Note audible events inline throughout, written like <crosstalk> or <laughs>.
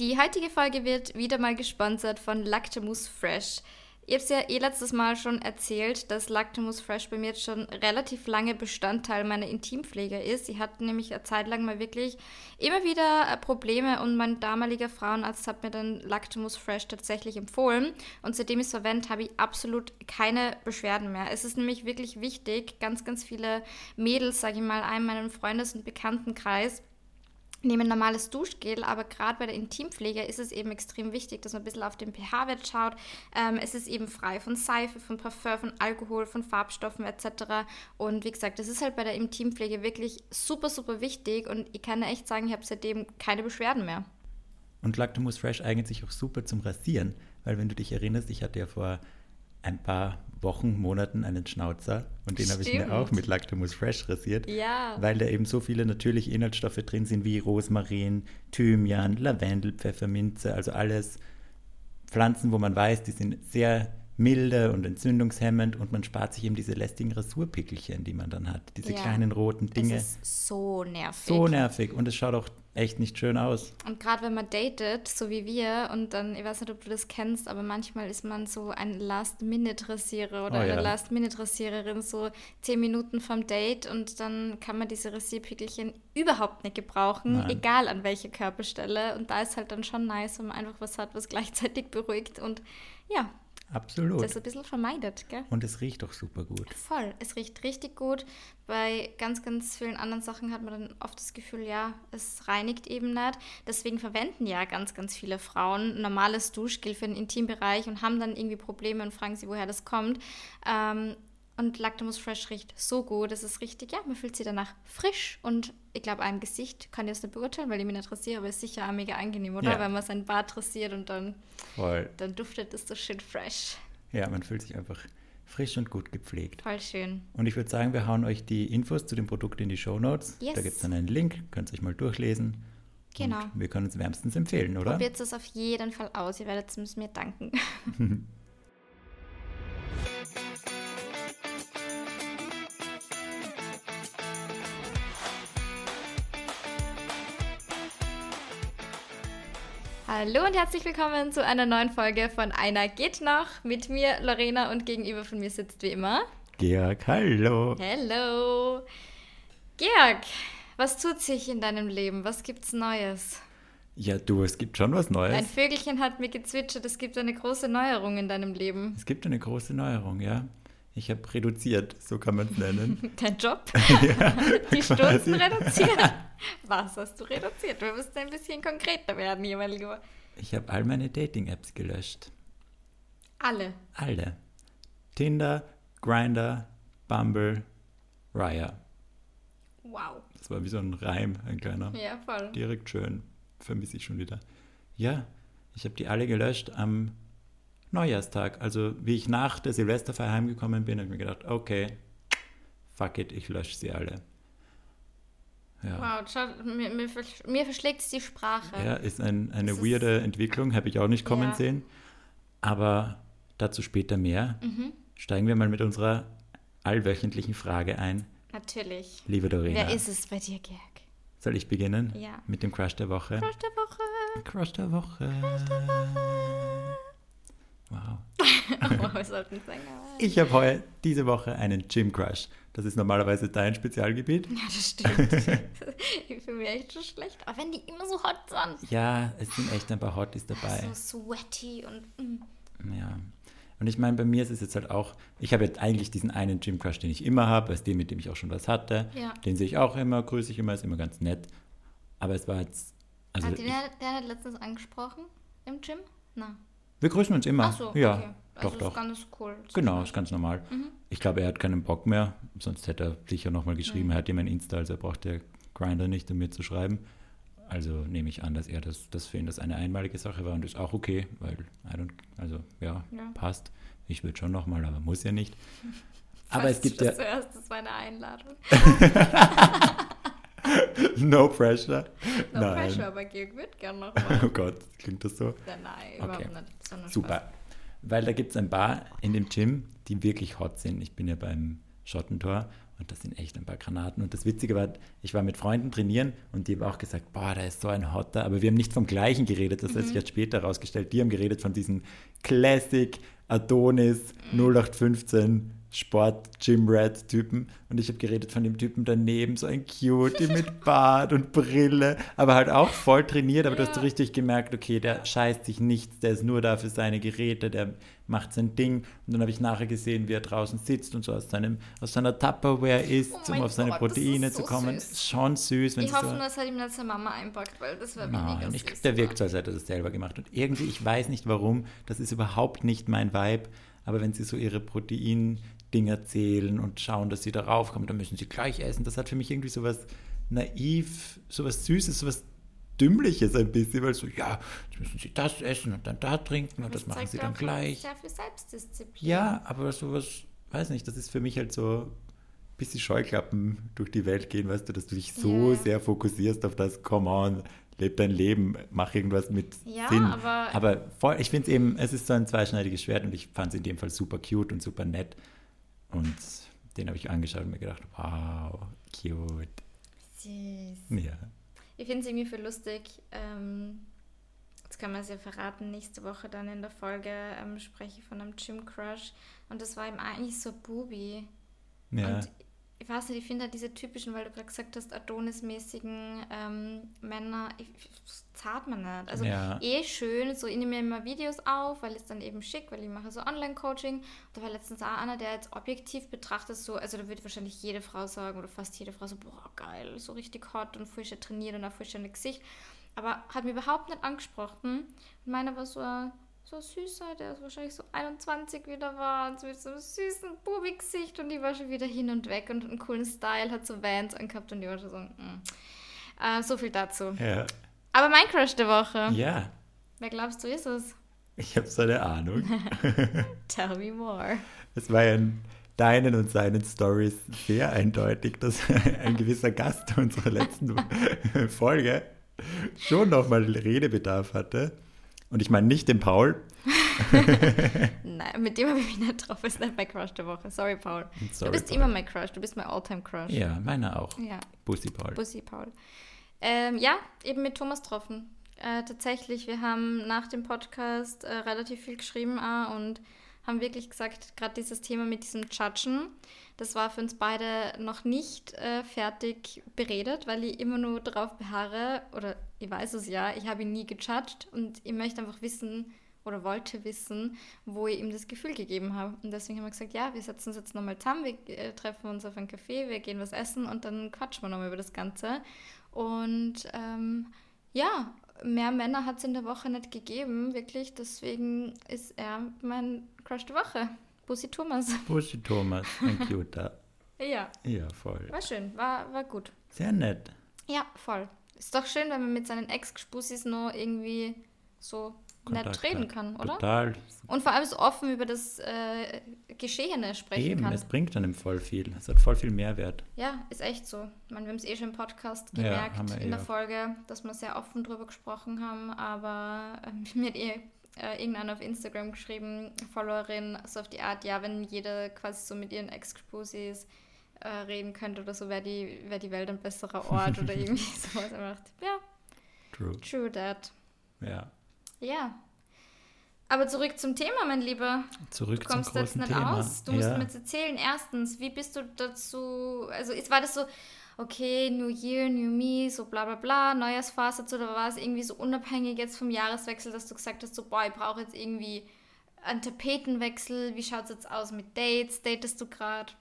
Die heutige Folge wird wieder mal gesponsert von Lactamus Fresh. Ich habe es ja eh letztes Mal schon erzählt, dass Lactamus Fresh bei mir jetzt schon relativ lange Bestandteil meiner Intimpflege ist. Ich hatte nämlich eine Zeit lang mal wirklich immer wieder äh, Probleme und mein damaliger Frauenarzt hat mir dann Lactamus Fresh tatsächlich empfohlen. Und seitdem ich es verwende, habe ich absolut keine Beschwerden mehr. Es ist nämlich wirklich wichtig, ganz, ganz viele Mädels, sage ich mal, in meinem Freundes- und Bekanntenkreis, nehmen normales Duschgel, aber gerade bei der Intimpflege ist es eben extrem wichtig, dass man ein bisschen auf den pH-Wert schaut. Ähm, es ist eben frei von Seife, von Parfum, von Alkohol, von Farbstoffen etc. Und wie gesagt, das ist halt bei der Intimpflege wirklich super, super wichtig und ich kann echt sagen, ich habe seitdem keine Beschwerden mehr. Und Lactamus Fresh eignet sich auch super zum Rasieren, weil wenn du dich erinnerst, ich hatte ja vor ein paar Wochen, Monaten einen Schnauzer und den habe ich mir auch mit Lactamus Fresh rasiert, ja. weil da eben so viele natürliche Inhaltsstoffe drin sind wie Rosmarin, Thymian, Lavendel, Pfefferminze, also alles Pflanzen, wo man weiß, die sind sehr milde und entzündungshemmend und man spart sich eben diese lästigen Rasurpickelchen, die man dann hat, diese Ja. kleinen roten Dinge. Das ist so nervig. so nervig und es schaut auch echt nicht schön aus. Und gerade wenn man datet, so wie wir, und dann, ich weiß nicht, ob du das kennst, aber manchmal ist man so ein Last-Minute-Rasierer oder Oh eine ja. Last-Minute-Rasiererin, so zehn Minuten vom Date und dann kann man diese Rasierpickelchen überhaupt nicht gebrauchen, Nein. egal an welcher Körperstelle. Und da ist halt dann schon nice, wenn man einfach was hat, was gleichzeitig beruhigt und ja, Absolut. das ein bisschen vermeidet, gell? Und es riecht auch super gut. Voll, es riecht richtig gut. Bei ganz, ganz vielen anderen Sachen hat man dann oft das Gefühl, ja, es reinigt eben nicht. Deswegen verwenden ja ganz, ganz viele Frauen normales Duschgel für den Intimbereich und haben dann irgendwie Probleme und fragen sie, woher das kommt. Ähm, und Lactamus Fresh riecht so gut. Es ist richtig, ja, man fühlt sich danach frisch und ich glaube, einem Gesicht kann ich das nicht beurteilen, weil ich mich nicht rasiere, aber es ist sicher auch mega angenehm, oder? Ja. Wenn man sein Bart rasiert und dann, Voll. dann duftet es so schön fresh. Ja, man fühlt sich einfach frisch und gut gepflegt. Voll schön. Und ich würde sagen, wir hauen euch die Infos zu dem Produkt in die Show Notes. Yes. Da gibt es dann einen Link, könnt ihr euch mal durchlesen. Genau. Und wir können es wärmstens empfehlen, oder? Probiert es auf jeden Fall aus. Ihr werdet es mir danken. <laughs> Hallo und herzlich willkommen zu einer neuen Folge von Einer geht noch. Mit mir Lorena und gegenüber von mir sitzt wie immer. Georg, hallo. Hello. Georg, was tut sich in deinem Leben? Was gibt's Neues? Ja, du, es gibt schon was Neues. Ein Vögelchen hat mir gezwitschert, es gibt eine große Neuerung in deinem Leben. Es gibt eine große Neuerung, ja. Ich habe reduziert, so kann man es nennen. <laughs> Dein Job? <laughs> ja, Die quasi. Stunden reduziert? <laughs> Was hast du reduziert? Wir müssen ein bisschen konkreter werden hier, mein Lieber. Ich habe all meine Dating-Apps gelöscht. Alle. Alle. Tinder, Grinder, Bumble, Raya. Wow. Das war wie so ein Reim, ein kleiner. Ja, voll. Direkt schön. Vermisse ich schon wieder. Ja, ich habe die alle gelöscht am Neujahrstag. Also wie ich nach der Silvesterfeier heimgekommen bin, habe ich mir gedacht, okay, fuck it, ich lösche sie alle. Ja, Wow, schau, mir, mir, versch- mir verschlägt es die Sprache. ja ist ein, eine ist- weirde Entwicklung, habe ich auch nicht kommen Ja. sehen. Aber dazu später mehr. Mhm. Steigen wir mal mit unserer allwöchentlichen Frage ein. Natürlich. Liebe Dorina, Wer ist es bei dir, Georg? soll ich beginnen? Ja. Mit dem Crush der Woche. Crush der Woche. Crush der Woche. Wow. Oh, wir <laughs> aber- Ich habe heute diese Woche einen Gym Crush. Das ist normalerweise dein Spezialgebiet. Ja, das <laughs> stimmt. <laughs> ich fühle mich echt schon schlecht. Aber wenn die immer so hot sind. Ja, es sind echt ein paar Hotties dabei. So sweaty und. Mm. Ja. Und ich meine, bei mir ist es jetzt halt auch, ich habe jetzt eigentlich diesen einen Gym Crush, den ich immer habe, als den, mit dem ich auch schon was hatte. Ja. Den sehe ich auch immer, grüße ich immer, ist immer ganz nett. Aber es war jetzt, also Hat den ich, der, der hat letztens angesprochen im Gym? Na. Wir grüßen uns immer. Ach so, ja, okay. Also doch, ist doch. ganz cool. Genau, ist ganz normal. Mhm. Ich glaube, er hat keinen Bock mehr, sonst hätte er sicher nochmal geschrieben, Mhm. er hat ihm ein Insta, also er braucht der Grinder nicht, um mir zu schreiben. Also nehme ich an, dass er das, das für ihn das eine einmalige Sache war und ist auch okay, weil I don't, also ja, Ja. passt. Ich würde schon nochmal, aber muss ja nicht. <laughs> Aber Falls es gibt ja Zuerst, das war eine Einladung. <laughs> <laughs> <laughs> no pressure. No Nein. pressure, aber Georg wird gern noch <laughs> Oh. Gott, klingt das so? Ja, Nein, Okay. überhaupt nicht. Das war nur Spaß. Super. Weil da gibt es ein paar in dem Gym, die wirklich hot sind. Ich bin ja beim Schottentor Und das sind echt ein paar Granaten. Und das Witzige war, ich war mit Freunden trainieren und die haben auch gesagt, boah, da ist so ein Hotter. Aber wir haben nicht vom Gleichen geredet. Das mhm. hat sich jetzt später herausgestellt. Die haben geredet von diesem Classic Adonis mhm. 0815 Sport-Gym-Rat-Typen und ich habe geredet von dem Typen daneben, so ein Cutie mit <laughs> Bart und Brille, aber halt auch voll trainiert, aber ja. du hast so richtig gemerkt, okay, der scheißt sich nichts, der ist nur da für seine Geräte, der macht sein Ding und dann habe ich nachher gesehen, wie er draußen sitzt und so aus, seinem, aus seiner Tupperware isst, oh um auf seine Gott, Proteine so zu kommen. Süß. Schon süß. Wenn ich hoffe, so, das hat ihm dann seine Mama einpackt, weil das wäre mega süß. Ich, der wirkt so, als hätte er das selber gemacht und irgendwie, ich weiß nicht warum, das ist überhaupt nicht mein Vibe, aber wenn sie so ihre Protein Dinge zählen und schauen, dass sie darauf kommen, dann müssen sie gleich essen. Das hat für mich irgendwie so was naiv, so was Süßes, so was Dümmliches ein bisschen, weil so, ja, jetzt müssen sie das essen und dann da trinken und das, das machen sie dann gleich. Sehr viel Selbstdisziplin. Ja, aber sowas, weiß nicht, das ist für mich halt so ein bisschen Scheuklappen durch die Welt gehen, weißt du, dass du dich so ja. sehr fokussierst auf das, come on, leb dein Leben, mach irgendwas mit ja, Sinn. Aber, aber voll, ich finde es eben, es ist so ein zweischneidiges Schwert und ich fand es in dem Fall super cute und super nett. Und den habe ich angeschaut und mir gedacht, wow, cute. Süß. Ja. Ich finde es irgendwie für lustig. Ähm, jetzt kann man es ja verraten, nächste Woche dann in der Folge ähm, spreche ich von einem Gym Crush. Und das war ihm eigentlich so Bubi. Ja. Und ich weiß nicht, ich finde halt diese typischen, weil du gerade gesagt hast, Adonis-mäßigen ähm, Männer, ich, zahlt man nicht. Also ja. eh schön, so ich nehme mir immer Videos auf, weil es dann eben schick, weil ich mache so Online-Coaching. Da war letztens auch einer, der jetzt objektiv betrachtet so, also da würde wahrscheinlich jede Frau sagen oder fast jede Frau so, boah, geil, so richtig hot und frisch trainiert und ein frisches Gesicht. Aber hat mir überhaupt nicht angesprochen. Und meiner war so, so süßer, der ist wahrscheinlich so 21 wieder war, mit so einem süßen Bubi-Gesicht und die war schon wieder hin und weg und einen coolen Style, hat so Vans angehabt und die war schon so, mm. äh, so viel dazu. Ja. Aber mein Crush der Woche. Ja. Wer glaubst du ist es? Ich habe so eine Ahnung. <laughs> Tell me more. Es war ja in deinen und seinen Stories sehr eindeutig, dass <laughs> ein gewisser Gast unserer letzten <laughs> Folge schon nochmal Redebedarf hatte. Und ich meine nicht den Paul. <laughs> Nein, mit dem habe ich mich nicht drauf. Das ist nicht mein Crush der Woche. Sorry, Paul. Sorry, du bist Paul. immer mein Crush. Du bist mein Alltime Crush. Ja, meiner auch. Ja. Bussi Paul. Bussi Paul. Ähm, ja, eben mit Thomas getroffen. Äh, tatsächlich, wir haben nach dem Podcast äh, relativ viel geschrieben äh, und haben wirklich gesagt, gerade dieses Thema mit diesem Judgen, das war für uns beide noch nicht äh, fertig beredet, weil ich immer nur darauf beharre, oder ich weiß es ja, ich habe ihn nie gejudged und ich möchte einfach wissen oder wollte wissen, wo ich ihm das Gefühl gegeben habe. Und deswegen haben wir gesagt, ja, wir setzen uns jetzt nochmal zusammen, wir äh, treffen uns auf einen Café, wir gehen was essen und dann quatschen wir nochmal über das Ganze. Und ähm, ja, mehr Männer hat es in der Woche nicht gegeben, wirklich. Deswegen ist er mein Crush der Woche. Bussi Thomas. <laughs> Bussi Thomas, ein cuter. ja. Ja, voll. War schön, war, war gut. Sehr nett. Ja, voll. Ist doch schön, wenn man mit seinen Ex-Spussis noch irgendwie so Kontakt nett reden kann, oder? Total. Und vor allem so offen über das äh, Geschehene sprechen Eben, kann. es bringt einem voll viel. Es hat voll viel Mehrwert. Ja, ist echt so. Ich meine, wir haben es eh schon im Podcast gemerkt, ja, in der Folge, dass wir sehr offen drüber gesprochen haben, aber äh, <laughs> mir hat eh äh, irgendeiner auf Instagram geschrieben, Followerin, so auf die Art, ja, wenn jeder quasi so mit ihren Ex-Spusis äh, reden könnte oder so, wäre die, wär die Welt ein besserer Ort oder <laughs> irgendwie sowas. ja, true. True that. Ja. Ja. Aber zurück zum Thema, mein Lieber. Zurück du kommst zum jetzt nicht Thema. aus. Du musst mir jetzt erzählen. Erstens, wie bist du dazu? Also, ist, war das so, okay, New Year, New Me, so bla bla bla, Neujahrsphase oder war es irgendwie so unabhängig jetzt vom Jahreswechsel, dass du gesagt hast, so, boah, ich brauche jetzt irgendwie einen Tapetenwechsel. Wie schaut es jetzt aus mit Dates? Datest du gerade?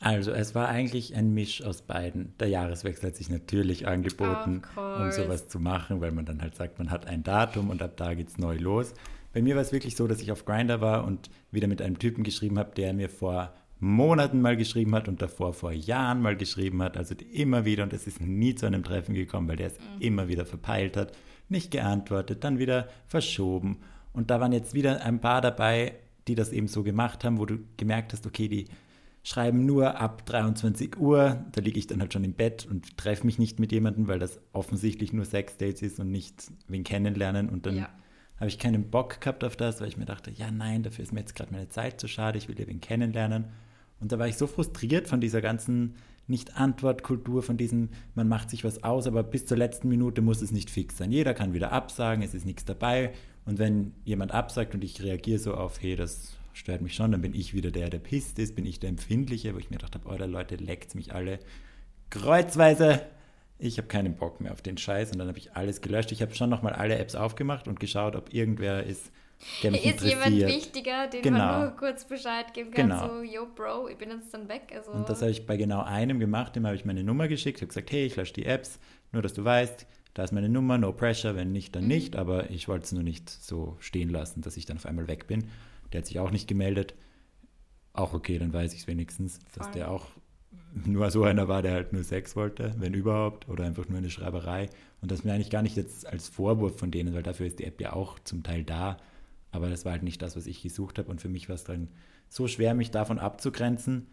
Also, es war eigentlich ein Misch aus beiden. Der Jahreswechsel hat sich natürlich angeboten, um sowas zu machen, weil man dann halt sagt, man hat ein Datum und ab da geht es neu los. Bei mir war es wirklich so, dass ich auf Grinder war und wieder mit einem Typen geschrieben habe, der mir vor Monaten mal geschrieben hat und davor vor Jahren mal geschrieben hat. Also immer wieder und es ist nie zu einem Treffen gekommen, weil der es mhm. immer wieder verpeilt hat, nicht geantwortet, dann wieder verschoben. Und da waren jetzt wieder ein paar dabei, die das eben so gemacht haben, wo du gemerkt hast, okay, die schreiben nur ab 23 Uhr. Da liege ich dann halt schon im Bett und treffe mich nicht mit jemandem, weil das offensichtlich nur Sex-Dates ist und nicht wen kennenlernen. Und dann ja. habe ich keinen Bock gehabt auf das, weil ich mir dachte, ja nein, dafür ist mir jetzt gerade meine Zeit zu schade, ich will ja wen kennenlernen. Und da war ich so frustriert von dieser ganzen Nicht-Antwort-Kultur, von diesem, man macht sich was aus, aber bis zur letzten Minute muss es nicht fix sein. Jeder kann wieder absagen, es ist nichts dabei. Und wenn jemand absagt und ich reagiere so auf, hey, das stört mich schon, dann bin ich wieder der, der pisst ist, bin ich der Empfindliche, wo ich mir gedacht habe, oh, Leute, leckt mich alle kreuzweise. Ich habe keinen Bock mehr auf den Scheiß und dann habe ich alles gelöscht. Ich habe schon nochmal alle Apps aufgemacht und geschaut, ob irgendwer ist, Ist jemand wichtiger, den Genau. man nur kurz Bescheid geben kann, Genau. so, yo Bro, ich bin jetzt dann weg. Also, Und das habe ich bei genau einem gemacht, dem habe ich meine Nummer geschickt, habe gesagt, hey, ich lösche die Apps, nur dass du weißt, da ist meine Nummer, no pressure, wenn nicht, dann nicht, aber ich wollte es nur nicht so stehen lassen, dass ich dann auf einmal weg bin. Der hat sich auch nicht gemeldet. Auch okay, dann weiß ich es wenigstens, dass Voll. der auch nur so einer war, der halt nur Sex wollte, wenn überhaupt, oder einfach nur eine Schreiberei. Und das mir eigentlich gar nicht jetzt als Vorwurf von denen, weil dafür ist die App ja auch zum Teil da. Aber das war halt nicht das, was ich gesucht habe. Und für mich war es dann so schwer, mich davon abzugrenzen,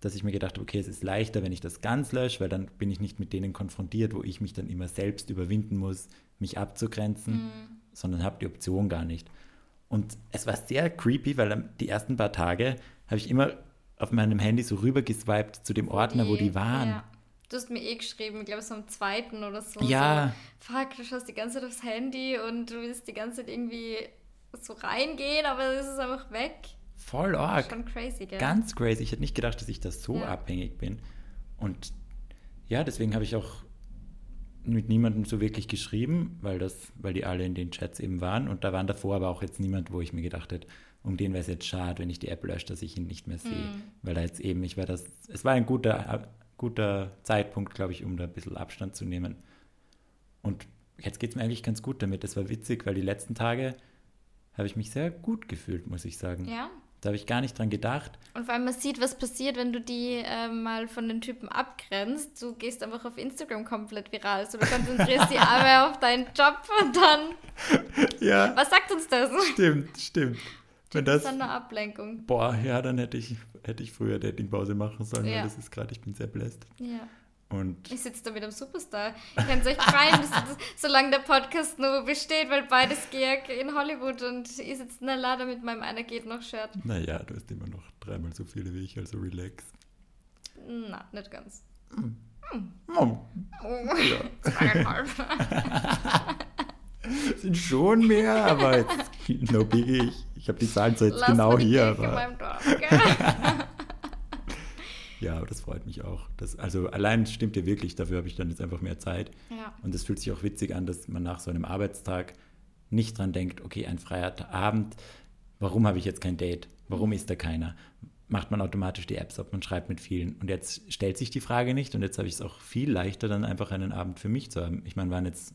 dass ich mir gedacht habe, okay, es ist leichter, wenn ich das ganz lösche, weil dann bin ich nicht mit denen konfrontiert, wo ich mich dann immer selbst überwinden muss, mich abzugrenzen, sondern habe die Option gar nicht. Und es war sehr creepy, weil die ersten paar Tage habe ich immer auf meinem Handy so rüber geswiped zu dem Ordner, wo die waren. Ja. Du hast mir eh geschrieben, ich glaube, so am zweiten oder so. Ja. So, fuck, du schaust die ganze Zeit aufs Handy und du willst die ganze Zeit irgendwie so reingehen, aber es ist einfach weg. Voll arg. Schon crazy, gell? Ganz crazy. Ich hätte nicht gedacht, dass ich da so Ja. abhängig bin. Und ja, deswegen habe ich auch mit niemandem so wirklich geschrieben, weil das, weil die alle in den Chats eben waren. Und da waren davor aber auch jetzt niemand, wo ich mir gedacht hätte, um den wäre es jetzt schade, wenn ich die App lösche, dass ich ihn nicht mehr sehe. Mhm. Weil da jetzt eben, ich war das, es war ein guter, guter Zeitpunkt, glaube ich, um da ein bisschen Abstand zu nehmen. Und jetzt geht es mir eigentlich ganz gut damit. Das war witzig, weil die letzten Tage habe ich mich sehr gut gefühlt, muss ich sagen. Ja. Da habe ich gar nicht dran gedacht. Und vor allem, man sieht, was passiert, wenn du die ähm, mal von den Typen abgrenzt. Du gehst einfach auf Instagram komplett viral. Also du konzentrierst die Arbeit <laughs> auf deinen Job und dann. <laughs> Ja, Was sagt uns das? stimmt, stimmt. Wenn Das das, ist dann eine Ablenkung. boah, ja, dann hätte ich, hätte ich früher Datingpause machen sollen, Ja. weil das ist gerade, ich bin sehr bläst. Ja. Und Ich sitze da mit einem Superstar. Ihr könnt euch freuen, solange der Podcast nur besteht, weil beides Georg in Hollywood und ich sitze in der Lade mit meinem einer geht noch Shirt. naja, du hast immer noch dreimal so viele wie ich, also relax. Na, nicht ganz. Mom, Ja. <laughs> Zweieinhalb. <laughs> sind schon mehr, aber jetzt, no biggie. Ich, ich habe die Zahlen zwar jetzt Lass genau mal die hier, Kirche in aber meinem Dorf, gell? <laughs> ja, das freut mich auch. Das, also allein stimmt dir wirklich, dafür habe ich dann jetzt einfach mehr Zeit. Ja. Und es fühlt sich auch witzig an, dass man nach so einem Arbeitstag nicht dran denkt, okay, ein freier Abend, warum habe ich jetzt kein Date? Warum ist da keiner? Macht man automatisch die Apps ab, man schreibt mit vielen. Und jetzt stellt sich die Frage nicht und jetzt habe ich es auch viel leichter, dann einfach einen Abend für mich zu haben. Ich meine, waren jetzt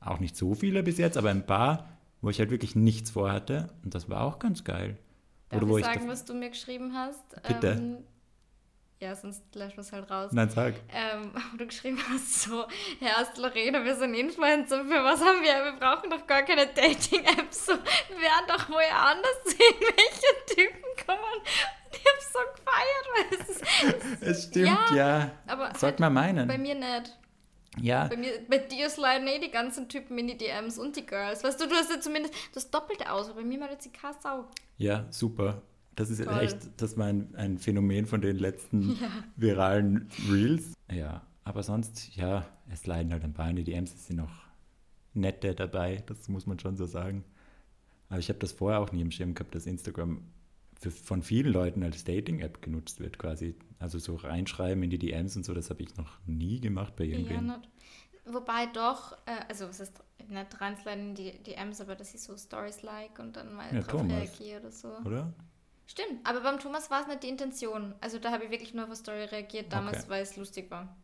auch nicht so viele bis jetzt, aber ein paar, wo ich halt wirklich nichts vorhatte. Und das war auch ganz geil. Darf Oder wo ich ich sagen, da- was du mir geschrieben hast? Bitte. Ähm, ja, sonst löschen wir es halt raus. Nein, sag. Ähm, <laughs> wo du geschrieben hast, so, Herr Ast Lorena, wir sind Influencer, für was haben wir? Wir brauchen doch gar keine Dating-Apps. So, wir werden doch woher anders sehen, <laughs> welche Typen kommen. Ich hab's so gefeiert, weil es Es stimmt, Ja, ja. aber Sollte halt man meinen. bei mir nicht. ja, Bei, mir, bei dir sliden eh die ganzen Typen in die DMs und die Girls. Weißt du, du hast ja zumindest das Doppelte aus, aber bei mir mal jetzt die Sau. Ja, super. Das ist Toll. echt, das war ein, ein Phänomen von den letzten <laughs> viralen Reels. Ja, aber sonst, ja, es leiden halt ein paar in die DMs, es sind auch nette dabei, das muss man schon so sagen. Aber ich habe das vorher auch nie im Schirm gehabt, dass Instagram für, von vielen Leuten als Dating-App genutzt wird, quasi. Also so reinschreiben in die DMs und so, das habe ich noch nie gemacht bei Ja, irgendwem. nicht. Wobei doch, äh, also was heißt nicht reinsliden in die DMs, aber dass ich so Stories like und dann mal Ja, drauf Thomas. reagiere oder so. Oder? Stimmt, aber beim Thomas war es nicht die Intention. Also da habe ich wirklich nur auf eine Story reagiert damals, Okay. weil es lustig war.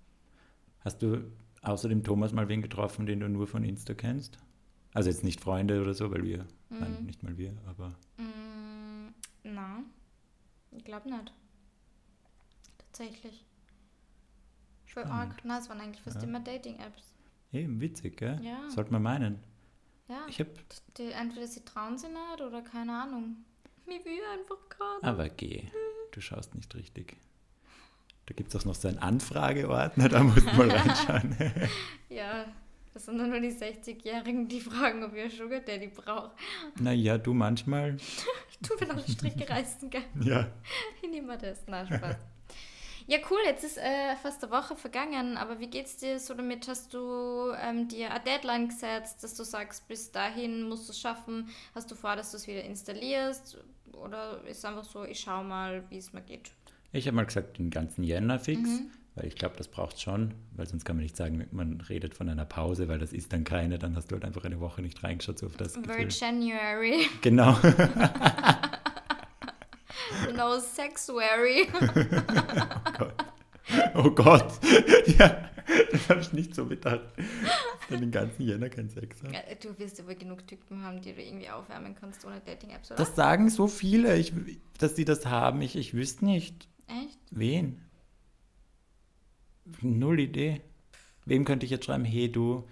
Hast du außer dem Thomas mal wen getroffen, den du nur von Insta kennst? Also jetzt nicht Freunde oder so, weil wir, nein, nicht mal wir, aber Mm, na, ich glaube nicht. Tatsächlich. Voll Spannend. arg. Na, es waren eigentlich fast Ja. immer Dating-Apps. eben witzig, gell? Ja. Sollte man meinen. Ja. Ich habe, Die, entweder sie trauen sie nicht oder keine Ahnung. Mir will einfach gerade. aber geh, du schaust nicht richtig. Da gibt es auch noch so einen Anfrageordner, da musst du mal <laughs> reinschauen. Ja, da Das sind dann nur die 60-Jährigen, die fragen, ob ihr Sugar Daddy braucht. Naja, du manchmal. <laughs> du, wenn alle Stricke reißen, gell? Ja. Ich nehme das. Na, Spaß. Ja, cool, jetzt ist äh, fast eine Woche vergangen, aber wie geht's dir so damit? Hast du ähm, dir eine Deadline gesetzt, dass du sagst, bis dahin musst du es schaffen? Hast du vor, dass du es wieder installierst? Oder ist es einfach so, ich schau mal, wie es mir geht? Ich habe mal gesagt, den ganzen Jänner fix, mhm. weil ich glaube, das braucht schon, weil sonst kann man nicht sagen, man redet von einer Pause, weil das ist dann keine, dann hast du halt einfach eine Woche nicht reingeschaut so auf das Very January. <laughs> Genau. <laughs> No Sexuary. <laughs> oh Gott. Oh Gott. <laughs> ja, das habe ich nicht so bedacht. Dass den ganzen Jänner kein Sex haben. Du wirst aber genug Typen haben, die du irgendwie aufwärmen kannst ohne Dating-Apps, oder? Das sagen so viele, ich, dass sie das haben. Ich, ich wüsste nicht. Echt? Wen? Null Idee. Wem könnte ich jetzt schreiben, hey du,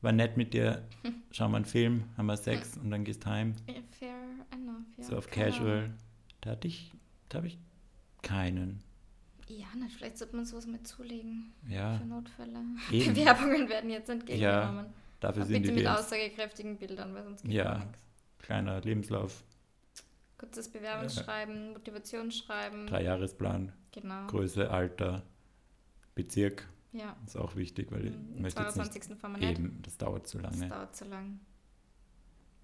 war nett mit dir, <laughs> schau mal einen Film, haben wir Sex und dann gehst heim. Fair enough, ja. So auf Casual. Da hatte ich, da habe ich keinen. Ja, na, vielleicht sollte man sowas mit zulegen. Ja. Für Notfälle. <laughs> Eben. Bewerbungen werden jetzt entgegengenommen. Ja, dafür Aber sind bitte die mit DMs. aussagekräftigen Bildern, weil sonst geht Ja. nichts. Kleiner Lebenslauf, Kurzes Bewerbungsschreiben, Motivationsschreiben. Dreijahresplan, Genau. Größe, Alter, Bezirk. Ja. Ist auch wichtig, weil ich Am möchte jetzt nicht 22. fahren wir nicht. eben, das dauert zu Das lange. dauert zu lang.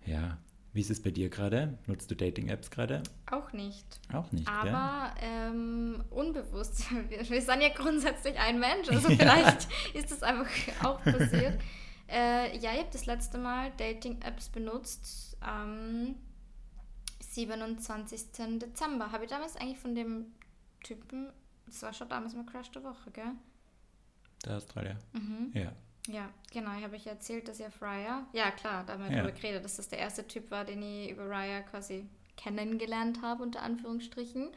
Ja. Wie ist es bei dir gerade? Nutzt du Dating-Apps gerade? Auch nicht. Auch nicht? Aber ähm, unbewusst. <laughs> Wir, wir sind ja grundsätzlich ein Mensch, also <laughs> vielleicht ist das einfach auch passiert. Äh, ja, ich habe das letzte Mal Dating-Apps benutzt am 27. Dezember. Habe ich damals eigentlich von dem Typen, das war schon damals mein Crush der Woche, gell? Der Australier. Mhm. Ja. Ja, genau. Ich habe euch erzählt, dass ihr Fryer. Ja, klar, da haben wir Ja. darüber geredet, dass das der erste Typ war, den ich über Raya quasi kennengelernt habe, unter Anführungsstrichen.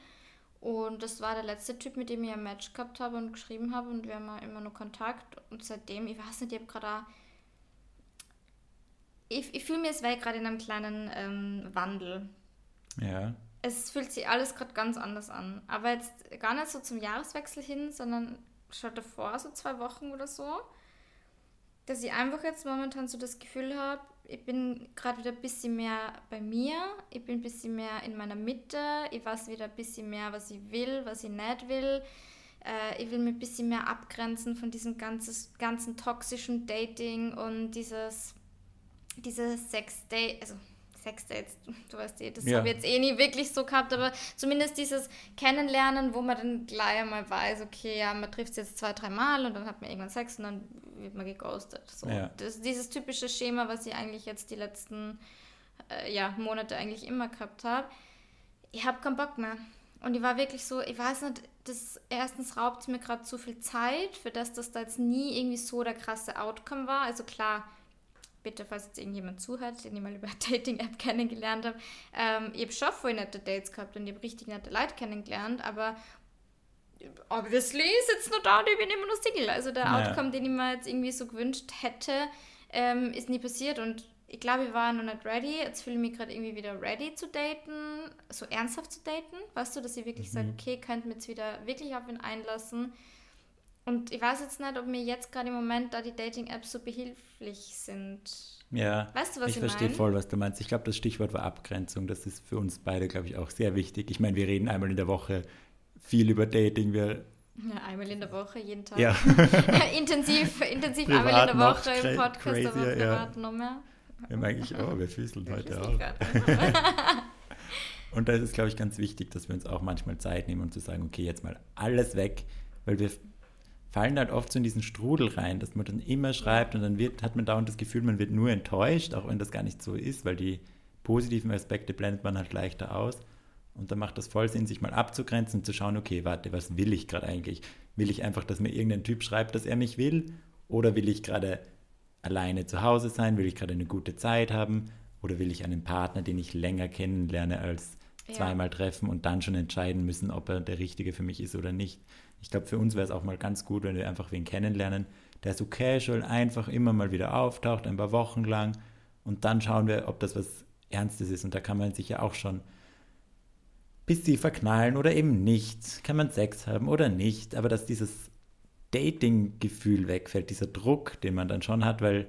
Und das war der letzte Typ, mit dem ich ein Match gehabt habe und geschrieben habe. Und wir haben immer noch Kontakt. Und seitdem, ich weiß nicht, ich habe gerade auch. Ich, ich fühle mir, es wäre gerade in einem kleinen ähm, Wandel. Ja. Es fühlt sich alles gerade ganz anders an. Aber jetzt gar nicht so zum Jahreswechsel hin, sondern schon davor, so zwei Wochen oder so. Dass ich einfach jetzt momentan so das Gefühl habe, ich bin gerade wieder ein bisschen mehr bei mir. Ich bin ein bisschen mehr in meiner Mitte. Ich weiß wieder ein bisschen mehr, was ich will, was ich nicht will. Äh, ich will mich ein bisschen mehr abgrenzen von diesem ganzes, ganzen toxischen Dating und dieses, dieses Sex-Date, also Sex-Dates, du weißt eh, das Ja. habe ich jetzt eh nie wirklich so gehabt, aber zumindest dieses Kennenlernen, wo man dann gleich einmal weiß, okay, ja, man trifft sich jetzt zwei, drei Mal und dann hat man irgendwann Sex und dann wird man geghostet. So. Ja. Das, dieses typische Schema, was ich eigentlich jetzt die letzten äh, ja, Monate eigentlich immer gehabt habe. Ich habe keinen Bock mehr. Und ich war wirklich so, ich weiß nicht, das erstens raubt es mir gerade zu viel Zeit, für das, dass da jetzt nie irgendwie so der krasse Outcome war. Also klar, bitte, falls jetzt irgendjemand zuhört, den ich mal über eine <laughs> Dating-App kennengelernt habe, ähm, ich habe schon voll nette Dates gehabt und ich habe richtig nette Leute kennengelernt, aber obviously ist jetzt nur da und ich bin immer noch Single. Also der Ja. Outcome, den ich mir jetzt irgendwie so gewünscht hätte, ähm, ist nie passiert und ich glaube, ich war noch nicht ready. Jetzt fühle ich mich gerade irgendwie wieder ready zu daten, so ernsthaft zu daten. Weißt du, dass ich wirklich sage, okay, könnte mir jetzt wieder wirklich auf ihn einlassen. Und ich weiß jetzt nicht, ob mir jetzt gerade im Moment da die Dating-Apps so behilflich sind. Ja. Weißt du, was ich ich verstehe mein? voll, was du meinst. Ich glaube, das Stichwort war Abgrenzung. Das ist für uns beide, glaube ich, auch sehr wichtig. Ich meine, wir reden einmal in der Woche viel über Dating. Wir, Ja, einmal in der Woche, jeden Tag. ja, <laughs> intensiv, intensiv Privat einmal in der Woche im Podcast, aber crazier, ja. privat noch mehr. wir haben eigentlich, oh, wir füßeln heute weiß auch. Und da ist es, glaube ich, ganz wichtig, dass wir uns auch manchmal Zeit nehmen und zu sagen, okay, jetzt mal alles weg, weil wir fallen halt oft so in diesen Strudel rein, dass man dann immer schreibt und dann wird, hat man dauernd das Gefühl, man wird nur enttäuscht, auch wenn das gar nicht so ist, weil die positiven Aspekte blendet man halt leichter aus. Und dann macht das voll Sinn, sich mal abzugrenzen und zu schauen, okay, warte, was will ich gerade eigentlich? Will ich einfach, dass mir irgendein Typ schreibt, dass er mich will? Oder will ich gerade alleine zu Hause sein? Will ich gerade eine gute Zeit haben? Oder will ich einen Partner, den ich länger kennenlerne als Ja. zweimal treffen und dann schon entscheiden müssen, ob er der Richtige für mich ist oder nicht? Ich glaube, für uns wäre es auch mal ganz gut, wenn wir einfach wen kennenlernen, der so casual einfach immer mal wieder auftaucht, ein paar Wochen lang. Und dann schauen wir, ob das was Ernstes ist. Und da kann man sich ja auch schon bis sie verknallen oder eben nicht. Kann man Sex haben oder nicht. Aber dass dieses Dating-Gefühl wegfällt, dieser Druck, den man dann schon hat, weil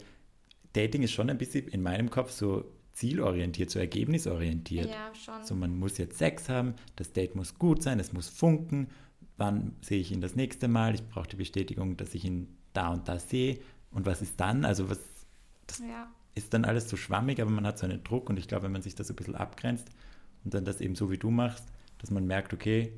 Dating ist schon ein bisschen in meinem Kopf so zielorientiert, so ergebnisorientiert. Ja, schon. So, man muss jetzt Sex haben, das Date muss gut sein, es muss funken. Wann sehe ich ihn das nächste Mal? Ich brauche die Bestätigung, dass ich ihn da und da sehe. Und was ist dann? Also was das ja. ist dann alles so schwammig, aber man hat so einen Druck und ich glaube, wenn man sich das so ein bisschen abgrenzt und dann das eben so wie du machst, dass man merkt, okay,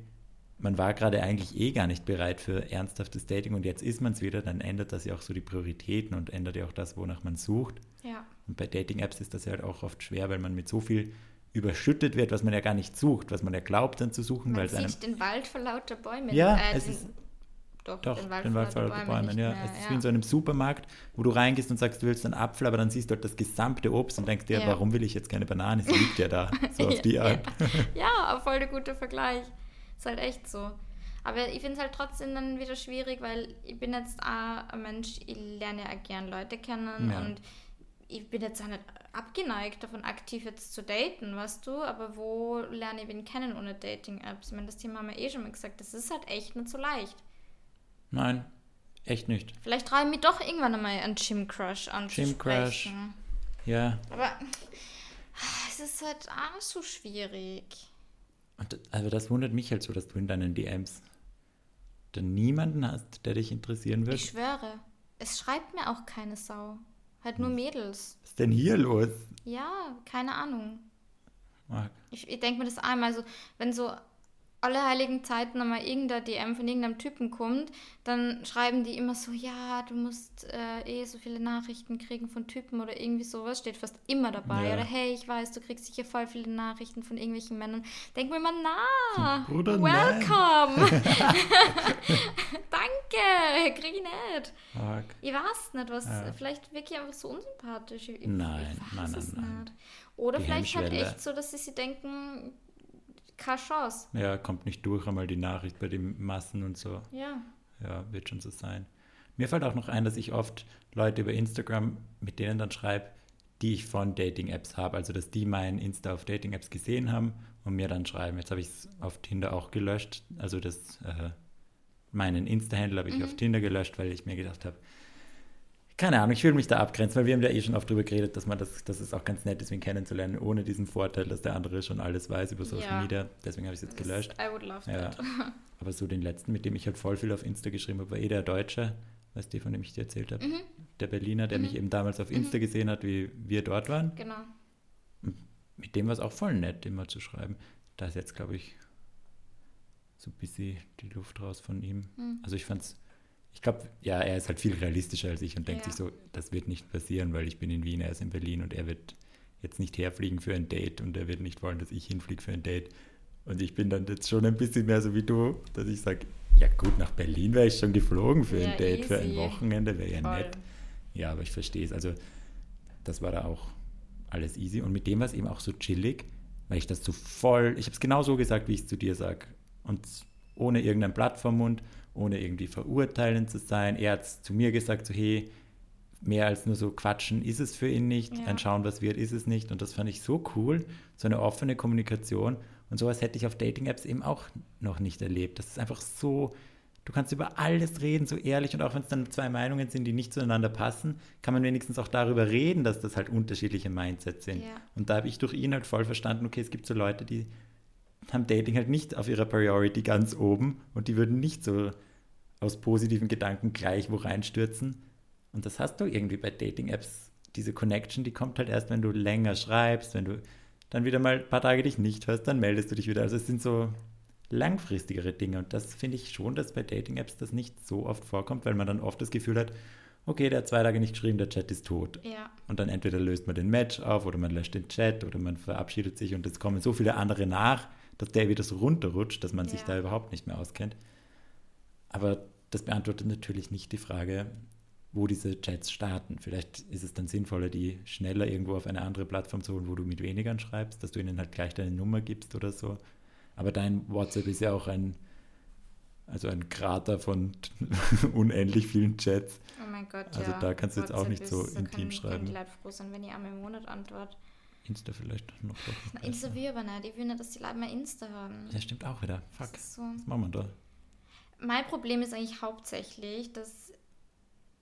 man war gerade eigentlich eh gar nicht bereit für ernsthaftes Dating und jetzt ist man es wieder, dann ändert das ja auch so die Prioritäten und ändert ja auch das, wonach man sucht. Ja. Und bei Dating-Apps ist das ja halt auch oft schwer, weil man mit so viel überschüttet wird, was man ja gar nicht sucht, was man ja glaubt dann zu suchen. Man weil sieht einem, den Wald vor lauter Bäumen. Ja, äh, es den, ist- doch, Doch, den Wald, den Wald vor lauter Bäumen. Bäumen, ja. mehr, Es ist ja. wie in so einem Supermarkt, wo du reingehst und sagst, du willst einen Apfel, aber dann siehst du halt das gesamte Obst und denkst dir, Ja. warum will ich jetzt keine Banane? Sie liegt ja da. <laughs> So auf die Art. <laughs> Ja, <laughs> voll der gute Vergleich. Ist halt echt so. Aber ich finde es halt trotzdem dann wieder schwierig, weil ich bin jetzt auch ein Mensch, ich lerne ja auch gern Leute kennen Ja. und ich bin jetzt auch nicht abgeneigt davon, aktiv jetzt zu daten, weißt du? Aber wo lerne ich wen kennen ohne Dating-Apps? Ich meine, das Thema haben wir eh schon mal gesagt, das ist halt echt nicht so leicht. Nein, echt nicht. Vielleicht traue ich mich doch irgendwann einmal einen Gym-Crush anzusprechen. Gym-Crush. Ja, Aber es ist halt auch so schwierig. und, aber das wundert mich halt so, dass du in deinen DMs dann niemanden hast, der dich interessieren wird. Ich schwöre, es schreibt mir auch keine Sau. Halt nur Mädels. Was ist denn hier los? Ja, keine Ahnung. Marc? Ich, ich denke mir das einmal so, wenn so alle heiligen Zeiten nochmal irgendein DM von irgendeinem Typen kommt, dann schreiben die immer so, ja, du musst äh, eh so viele Nachrichten kriegen von Typen oder irgendwie sowas, steht fast immer dabei. Ja. Oder hey, ich weiß, du kriegst sicher voll viele Nachrichten von irgendwelchen Männern. Denk mir mal, na, Bruder, nein. welcome. <laughs> <laughs> Danke, krieg ich nicht. Marc? Ich weiß nicht, was, Ja. vielleicht wirklich einfach so unsympathisch. Ich, Nein, ich nein, weiß nein, es nein. nicht. Oder Die vielleicht halt echt so, dass sie sich denken, keine Chance. Ja, kommt nicht durch einmal die Nachricht bei den Massen und so. Ja. Ja, wird schon so sein. Mir fällt auch noch ein, dass ich oft Leute über Instagram mit denen dann schreibe, die ich von Dating-Apps habe. Also, dass die mein Insta auf Dating-Apps gesehen haben und mir dann schreiben. Jetzt habe ich es auf Tinder auch gelöscht. Also, das, äh, meinen Insta-Handle habe ich auf Tinder gelöscht, weil ich mir gedacht habe, keine Ahnung, ich will mich da abgrenzen, weil wir haben ja eh schon oft drüber geredet, dass man das, dass es auch ganz nett ist, wen kennenzulernen, ohne diesen Vorteil, dass der andere schon alles weiß über Social Ja. Media. Deswegen habe ich es jetzt gelöscht. I would love Ja. that. <laughs> Aber so den letzten, mit dem ich halt voll viel auf Insta geschrieben habe, war eh der Deutsche, weißt du, von dem ich dir erzählt habe. Mhm. Der Berliner, der mich eben damals auf Insta gesehen hat, wie wir dort waren. Genau. Mit dem war es auch voll nett, immer zu schreiben. Da ist jetzt, glaube ich, so ein bisschen die Luft raus von ihm. Mhm. Also ich fand's, ich glaube, ja, er ist halt viel realistischer als ich und denkt Ja. sich so, das wird nicht passieren, weil ich bin in Wien, er ist in Berlin und er wird jetzt nicht herfliegen für ein Date und er wird nicht wollen, dass ich hinfliege für ein Date. Und ich bin dann jetzt schon ein bisschen mehr so wie du, dass ich sage, ja gut, nach Berlin wäre ich schon geflogen für Ja, ein Date, für ein easy. Wochenende, wäre ja Voll. nett. Ja, aber ich verstehe es. Also das war da auch alles easy. Und mit dem war es eben auch so chillig, weil ich das so voll, ich habe es genau so gesagt, wie ich es zu dir sage. Und ohne irgendein Blatt vom Mund, ohne irgendwie verurteilend zu sein. Er hat zu mir gesagt, so hey, mehr als nur so quatschen ist es für ihn nicht, Ja. ein Schauen, was wird, ist es nicht. Und das fand ich so cool, so eine offene Kommunikation. Und sowas hätte ich auf Dating-Apps eben auch noch nicht erlebt. Das ist einfach so, du kannst über alles reden, so ehrlich. Und auch wenn es dann zwei Meinungen sind, die nicht zueinander passen, kann man wenigstens auch darüber reden, dass das halt unterschiedliche Mindsets sind. Ja. Und da habe ich durch ihn halt voll verstanden, okay, es gibt so Leute, die haben Dating halt nicht auf ihrer Priority ganz oben und die würden nicht so aus positiven Gedanken gleich wo reinstürzen. Und das hast du irgendwie bei Dating-Apps. Diese Connection, die kommt halt erst, wenn du länger schreibst, wenn du dann wieder mal ein paar Tage dich nicht hörst, dann meldest du dich wieder. Also es sind so langfristigere Dinge. Und das finde ich schon, dass bei Dating-Apps das nicht so oft vorkommt, weil man dann oft das Gefühl hat, okay, der hat zwei Tage nicht geschrieben, der Chat ist tot. Ja. Und dann entweder löst man den Match auf oder man löscht den Chat oder man verabschiedet sich und es kommen so viele andere nach, dass der wieder so runterrutscht, dass man sich Ja. da überhaupt nicht mehr auskennt. Aber das beantwortet natürlich nicht die Frage, wo diese Chats starten. Vielleicht ist es dann sinnvoller, die schneller irgendwo auf eine andere Plattform zu holen, wo du mit wenigern schreibst, dass du ihnen halt gleich deine Nummer gibst oder so. Aber dein WhatsApp ist ja auch ein, also ein Krater von <laughs> unendlich vielen Chats. Oh mein Gott, Also ja. da kannst du jetzt auch nicht so ist- intim können, schreiben. Die Leute froh sein, wenn ich einmal im Monat antworte. Insta vielleicht noch. Na. Insta will aber nicht. Ich will nicht, dass die Leute mal Insta haben. Ja, stimmt auch wieder. Fuck. Das so. Was machen wir da? Mein Problem ist eigentlich hauptsächlich, dass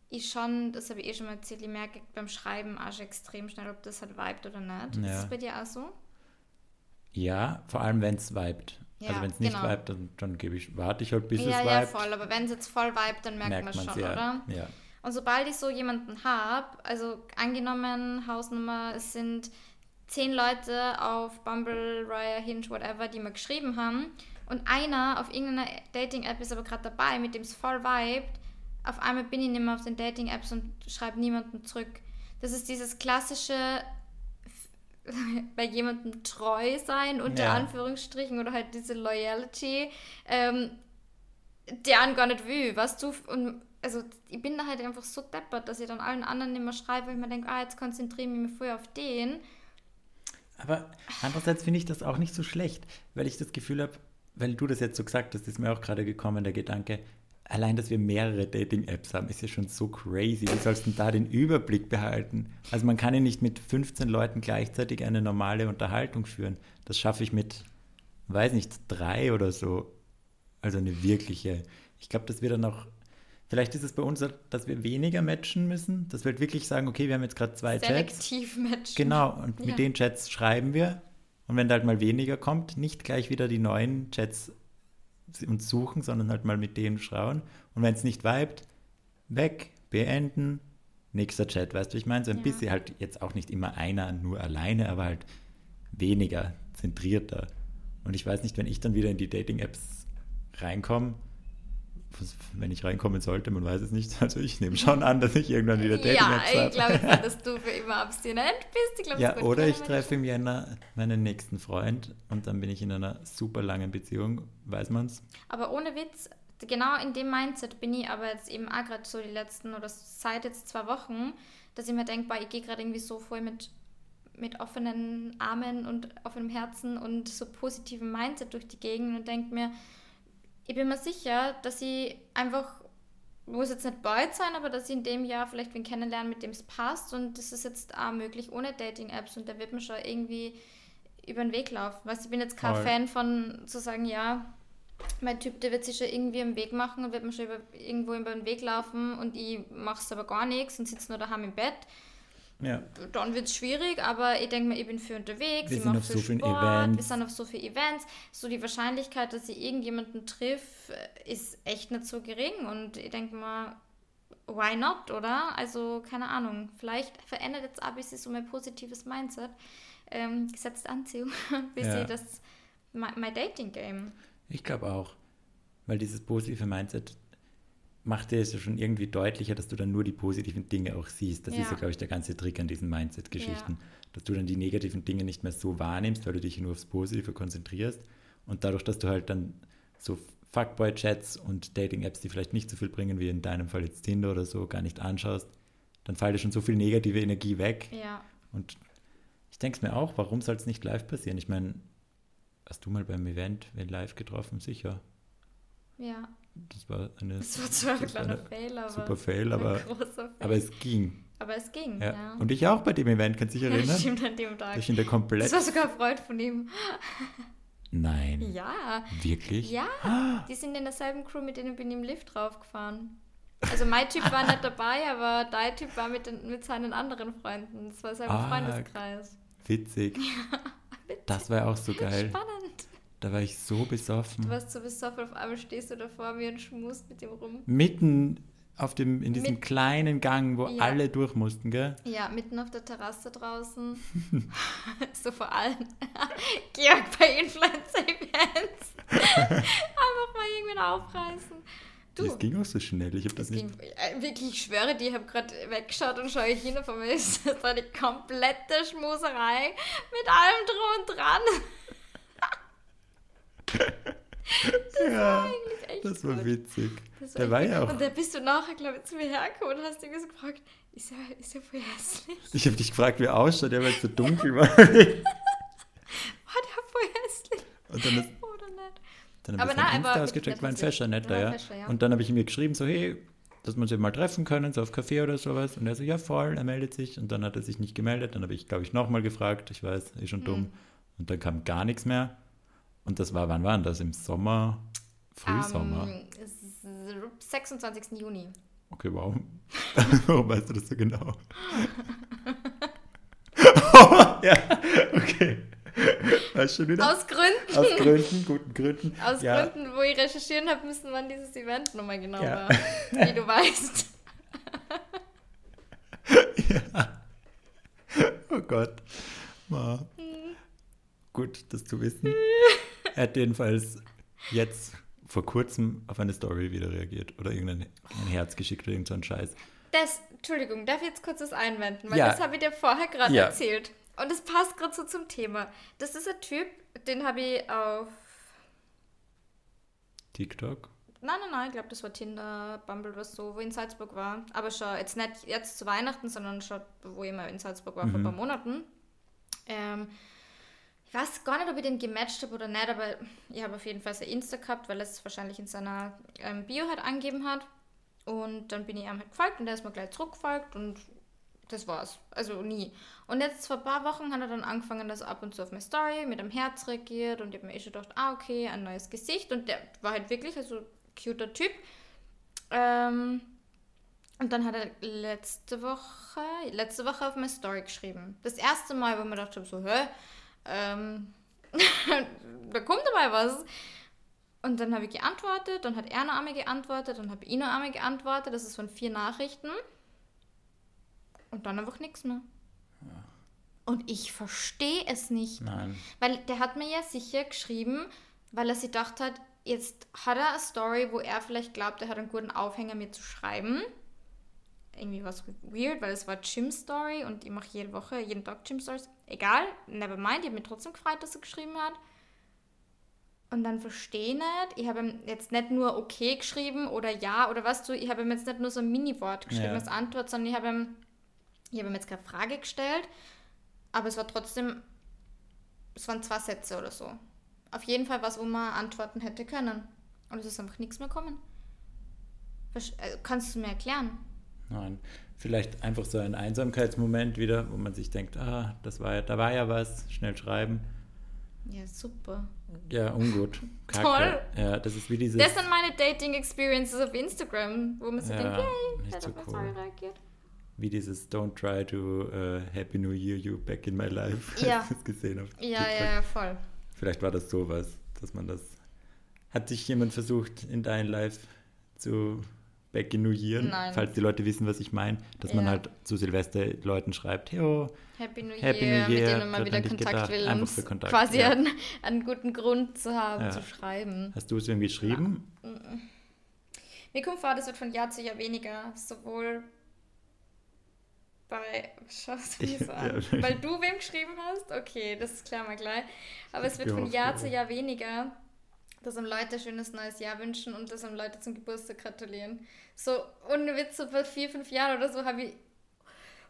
ich schon, das habe ich eh schon mal erzählt, ich merke beim Schreiben auch schon extrem schnell, ob das halt vibet oder nicht. Ja. Ist das bei dir auch so? Ja, vor allem wenn es vibet. Ja, also wenn es nicht genau. vibet, dann, dann gebe ich, warte ich halt, bis ja, es ja, vibet. voll. Aber wenn es jetzt voll vibet, dann merkt, merkt man schon, ja. oder? ja. Und sobald ich so jemanden habe, also angenommen, Hausnummer, es sind zehn Leute auf Bumble, Raya, Hinge, whatever, die mir geschrieben haben und einer auf irgendeiner Dating-App ist aber gerade dabei, mit dem es voll vibet, auf einmal bin ich nicht mehr auf den Dating-Apps und schreibe niemanden zurück. Das ist dieses klassische <laughs> bei jemandem treu sein, unter Ja. Anführungsstrichen, oder halt diese Loyalty, ähm, der einen gar nicht will, weißt du? Und also ich bin da halt einfach so deppert, dass ich dann allen anderen immer schreibe, weil ich mir denke, ah, jetzt konzentriere ich mich voll auf den. Aber andererseits finde ich das auch nicht so schlecht, weil ich das Gefühl habe, weil du das jetzt so gesagt hast, ist mir auch gerade gekommen, der Gedanke, allein, dass wir mehrere Dating-Apps haben, ist ja schon so crazy. Wie sollst du da den Überblick behalten? Also man kann ja nicht mit 15 Leuten gleichzeitig eine normale Unterhaltung führen. Das schaffe ich mit, weiß nicht, drei oder so. Also eine wirkliche. Ich glaube, dass wir dann auch, vielleicht ist es bei uns, dass wir weniger matchen müssen, dass wir halt wirklich sagen, okay, wir haben jetzt gerade zwei Chats. Selektiv matchen. Genau, und Ja. mit den Chats schreiben wir. Und wenn da halt mal weniger kommt, nicht gleich wieder die neuen Chats uns suchen, sondern halt mal mit denen schauen. Und wenn es nicht vibet, weg, beenden, nächster Chat. Weißt du, ich meine? So ein Ja. bisschen halt jetzt auch nicht immer einer nur alleine, aber halt weniger, zentrierter. Und ich weiß nicht, wenn ich dann wieder in die Dating-Apps reinkomme, wenn ich reinkommen sollte, man weiß es nicht. <laughs> Also ich nehme schon an, dass ich irgendwann wieder Ja, Dating-Apps ich habe. glaube nicht, dass du für immer abstinent bist. Ich glaube, Ja, es oder ich treffe im Jänner meinen nächsten Freund und dann bin ich in einer super langen Beziehung, weiß man's? Aber ohne Witz, genau in dem Mindset bin ich aber jetzt eben auch gerade so die letzten oder seit jetzt zwei Wochen, dass ich mir denke, ich gehe gerade irgendwie so voll mit, mit offenen Armen und offenem Herzen und so positivem Mindset durch die Gegend und denke mir, ich bin mir sicher, dass ich einfach, muss jetzt nicht bald sein, aber dass ich in dem Jahr vielleicht wen kennenlernen, mit dem es passt und das ist jetzt auch möglich ohne Dating-Apps und der wird mir schon irgendwie über den Weg laufen. Weißt du, ich bin jetzt kein Voll. Fan von zu sagen, ja, mein Typ, der wird sich schon irgendwie im Weg machen und wird mir schon über, irgendwo über den Weg laufen und ich mache es aber gar nichts und sitze nur daheim im Bett. Ja. Dann wird es schwierig, aber ich denke mir, ich bin für unterwegs, Wir ich mache viel so vielen Sport, wir Events. sind auf so vielen Events. So die Wahrscheinlichkeit, dass ich irgendjemanden triff, ist echt nicht so gering und ich denke mal, why not, oder? Also, keine Ahnung, vielleicht verändert jetzt ein bisschen so mein positives Mindset. Ähm, gesetzte Anziehung, <laughs> ein bisschen Ja. das, mein Dating-Game. Ich glaube auch. Weil dieses positive Mindset macht dir es ja schon irgendwie deutlicher, dass du dann nur die positiven Dinge auch siehst. Das ist Ja. ja, glaube ich, der ganze Trick an diesen Mindset-Geschichten. Dass du dann die negativen Dinge nicht mehr so wahrnimmst, weil du dich nur aufs Positive konzentrierst. Und dadurch, dass du halt dann so Fuckboy-Chats und Dating-Apps, die vielleicht nicht so viel bringen, wie in deinem Fall jetzt Tinder oder so, gar nicht anschaust, dann fällt dir schon so viel negative Energie weg. Ja. Und ich denke es mir auch, warum soll es nicht live passieren? Ich meine, hast du mal beim Event live getroffen? Sicher. Ja, Das war eine das war zwar ein das kleiner eine Fail, aber. super Fail, ein aber, großer Fail. aber es ging. Aber es ging, Ja. ja. Und ich auch bei dem Event, kannst du dich Ja, erinnern? stimmt an dem Tag. Ich in der Das komplett. war sogar ein Freund von ihm. Nein. Ja, Wirklich? ja. Die sind in derselben Crew, mit denen bin ich im Lift draufgefahren. Also mein Typ war nicht dabei, aber dein Typ war mit, den, mit seinen anderen Freunden. Das war sein Ah, Freundeskreis. Witzig. <laughs> Das war auch so geil. Spannend. Da war ich so besoffen. Du warst so besoffen, auf einmal stehst du davor mir und schmust mit dem rum. Mitten auf dem, in diesem Mit- kleinen Gang, wo Ja. alle durch mussten, gell? Ja, mitten auf der Terrasse draußen. <laughs> <laughs> so vor allem. <laughs> Georg bei Influencer-Events. Einfach mal irgendwen aufreißen. Du, Das ging auch so schnell. Ich habe das Das nicht. ging, äh, wirklich, ich schwöre dir, ich habe gerade weggeschaut und schaue hin und von mir ist das eine komplette Schmuserei mit allem drum und dran. Ja, Eigentlich echt das war gut. witzig. Das Der echt war ja auch. Und dann bist du nachher, glaube ich, zu mir hergekommen und hast so gefragt, ist er, ist er voll hässlich? Ich habe dich gefragt, wie er ausschaut, ja, weil es so dunkel war. <laughs> War der voll hässlich? Und dann ist Oder nicht? Dann habe ich nein, Insta ausgecheckt, war ein Fescher, netter, war ja. Fescher, ja. Und dann habe ich ihm geschrieben, so, hey, dass wir uns eben mal treffen können, so auf Kaffee oder sowas. Und er so, ja, voll, er meldet sich. Und dann hat er sich nicht gemeldet. Dann habe ich, glaube ich, nochmal gefragt. Ich weiß, ist schon Hm. dumm. Und dann kam gar nichts mehr. Und das war, wann war denn das? Im Sommer? Frühsommer? Am s- 26. Juni. Okay, warum? <laughs> warum weißt du das so genau? <laughs> ja, okay. Weißt schon wieder? Aus Gründen. Aus Gründen, guten Gründen. Aus ja. Gründen, wo ich recherchieren habe müssen, wann dieses Event nochmal genau Ja. war. Wie du weißt. <laughs> ja. Oh Gott. Ma. Gut, das zu wissen. Er hat jedenfalls jetzt vor kurzem auf eine Story wieder reagiert oder irgendein ein Herz geschickt oder irgend so ein Scheiß. Das, Entschuldigung, darf ich jetzt kurz was einwenden? Weil Ja. das habe ich dir vorher gerade Ja. erzählt. Und das passt gerade so zum Thema. Das ist ein Typ, den habe ich auf. TikTok? Nein, nein, nein, ich glaube, das war Tinder, Bumble oder so, wo ich in Salzburg war. Aber schon jetzt nicht jetzt zu Weihnachten, sondern schon, wo ich mal in Salzburg war, vor ein paar Monaten. Ähm, ich weiß gar nicht, ob ich den gematcht habe oder nicht, aber ich habe auf jeden Fall sein Insta gehabt, weil er es wahrscheinlich in seiner ähm, Bio halt angegeben hat. Und dann bin ich ihm halt gefolgt und der ist mir gleich zurückgefolgt und das war's. Also nie. Und jetzt vor ein paar Wochen hat er dann angefangen, dass er ab und zu auf meine Story mit einem Herz reagiert und ich habe mir eh schon gedacht, ah, okay, ein neues Gesicht. Und der war halt wirklich also cuter Typ. Ähm, und dann hat er letzte Woche, letzte Woche auf meine Story geschrieben. Das erste Mal, wo ich mir gedacht habe, so, hä? Ähm, <laughs> da kommt dabei was. Und dann habe ich geantwortet, dann hat er noch einmal geantwortet, dann habe ich noch einmal geantwortet. Das ist von vier Nachrichten. Und dann einfach nichts mehr. Und ich verstehe es nicht. Nein. Weil der hat mir ja sicher geschrieben, weil er sich gedacht hat, jetzt hat er eine Story, wo er vielleicht glaubt, er hat einen guten Aufhänger mir zu schreiben. Irgendwie was weird, weil es war Gym-Story und ich mache jede Woche, jeden Tag Gym-Stories. Egal, never mind, ich habe mich trotzdem gefreut, dass er geschrieben hat. Und dann verstehe ich nicht, ich habe ihm jetzt nicht nur okay geschrieben oder ja oder was du, ich habe ihm jetzt nicht nur so ein Mini-Wort geschrieben Ja. als Antwort, sondern ich habe ihm, ich habe ihm jetzt keine Frage gestellt, aber es war trotzdem, es waren zwei Sätze oder so. Auf jeden Fall was, wo man antworten hätte können. Und es ist einfach nichts mehr kommen. Äh, Kannst du mir erklären? Nein. Vielleicht einfach so ein Einsamkeitsmoment wieder, wo man sich denkt, ah, das war ja, da war ja was, schnell schreiben. Ja, super. Ja, ungut. <laughs> Kacke. Toll. Ja, das ist wie dieses. Das sind meine Dating-Experiences auf Instagram, wo man sich Ja, denkt, yay, nicht der so hat auf cool. Story reagiert. wie dieses Don't try to uh, Happy New Year you back in my life. Ja. <laughs> Das gesehen auf Ja, TikTok? ja, ja, voll. Vielleicht war das sowas, dass man das. Hat sich jemand versucht, in dein Live zu Nein. Falls die Leute wissen, was ich meine, dass man Ja. halt zu Silvester Leuten schreibt, hey, Happy New Happy Year, New Year, mit denen man wieder Kontakt gedacht. will, um Kontakt, quasi ja. einen, einen guten Grund zu haben, Ja. zu schreiben. hast du es irgendwie geschrieben? Mir kommt vor, das wird von Jahr zu Jahr weniger, sowohl bei, schaust du mich so an, Ja. weil du wem geschrieben hast? Okay, das klären wir gleich. Aber es wird Ja, von Jahr ja. zu Jahr weniger, dass einem Leute ein schönes neues Jahr wünschen und dass einem Leute zum Geburtstag gratulieren. So, ohne Witz, so vor vier, fünf Jahren oder so habe ich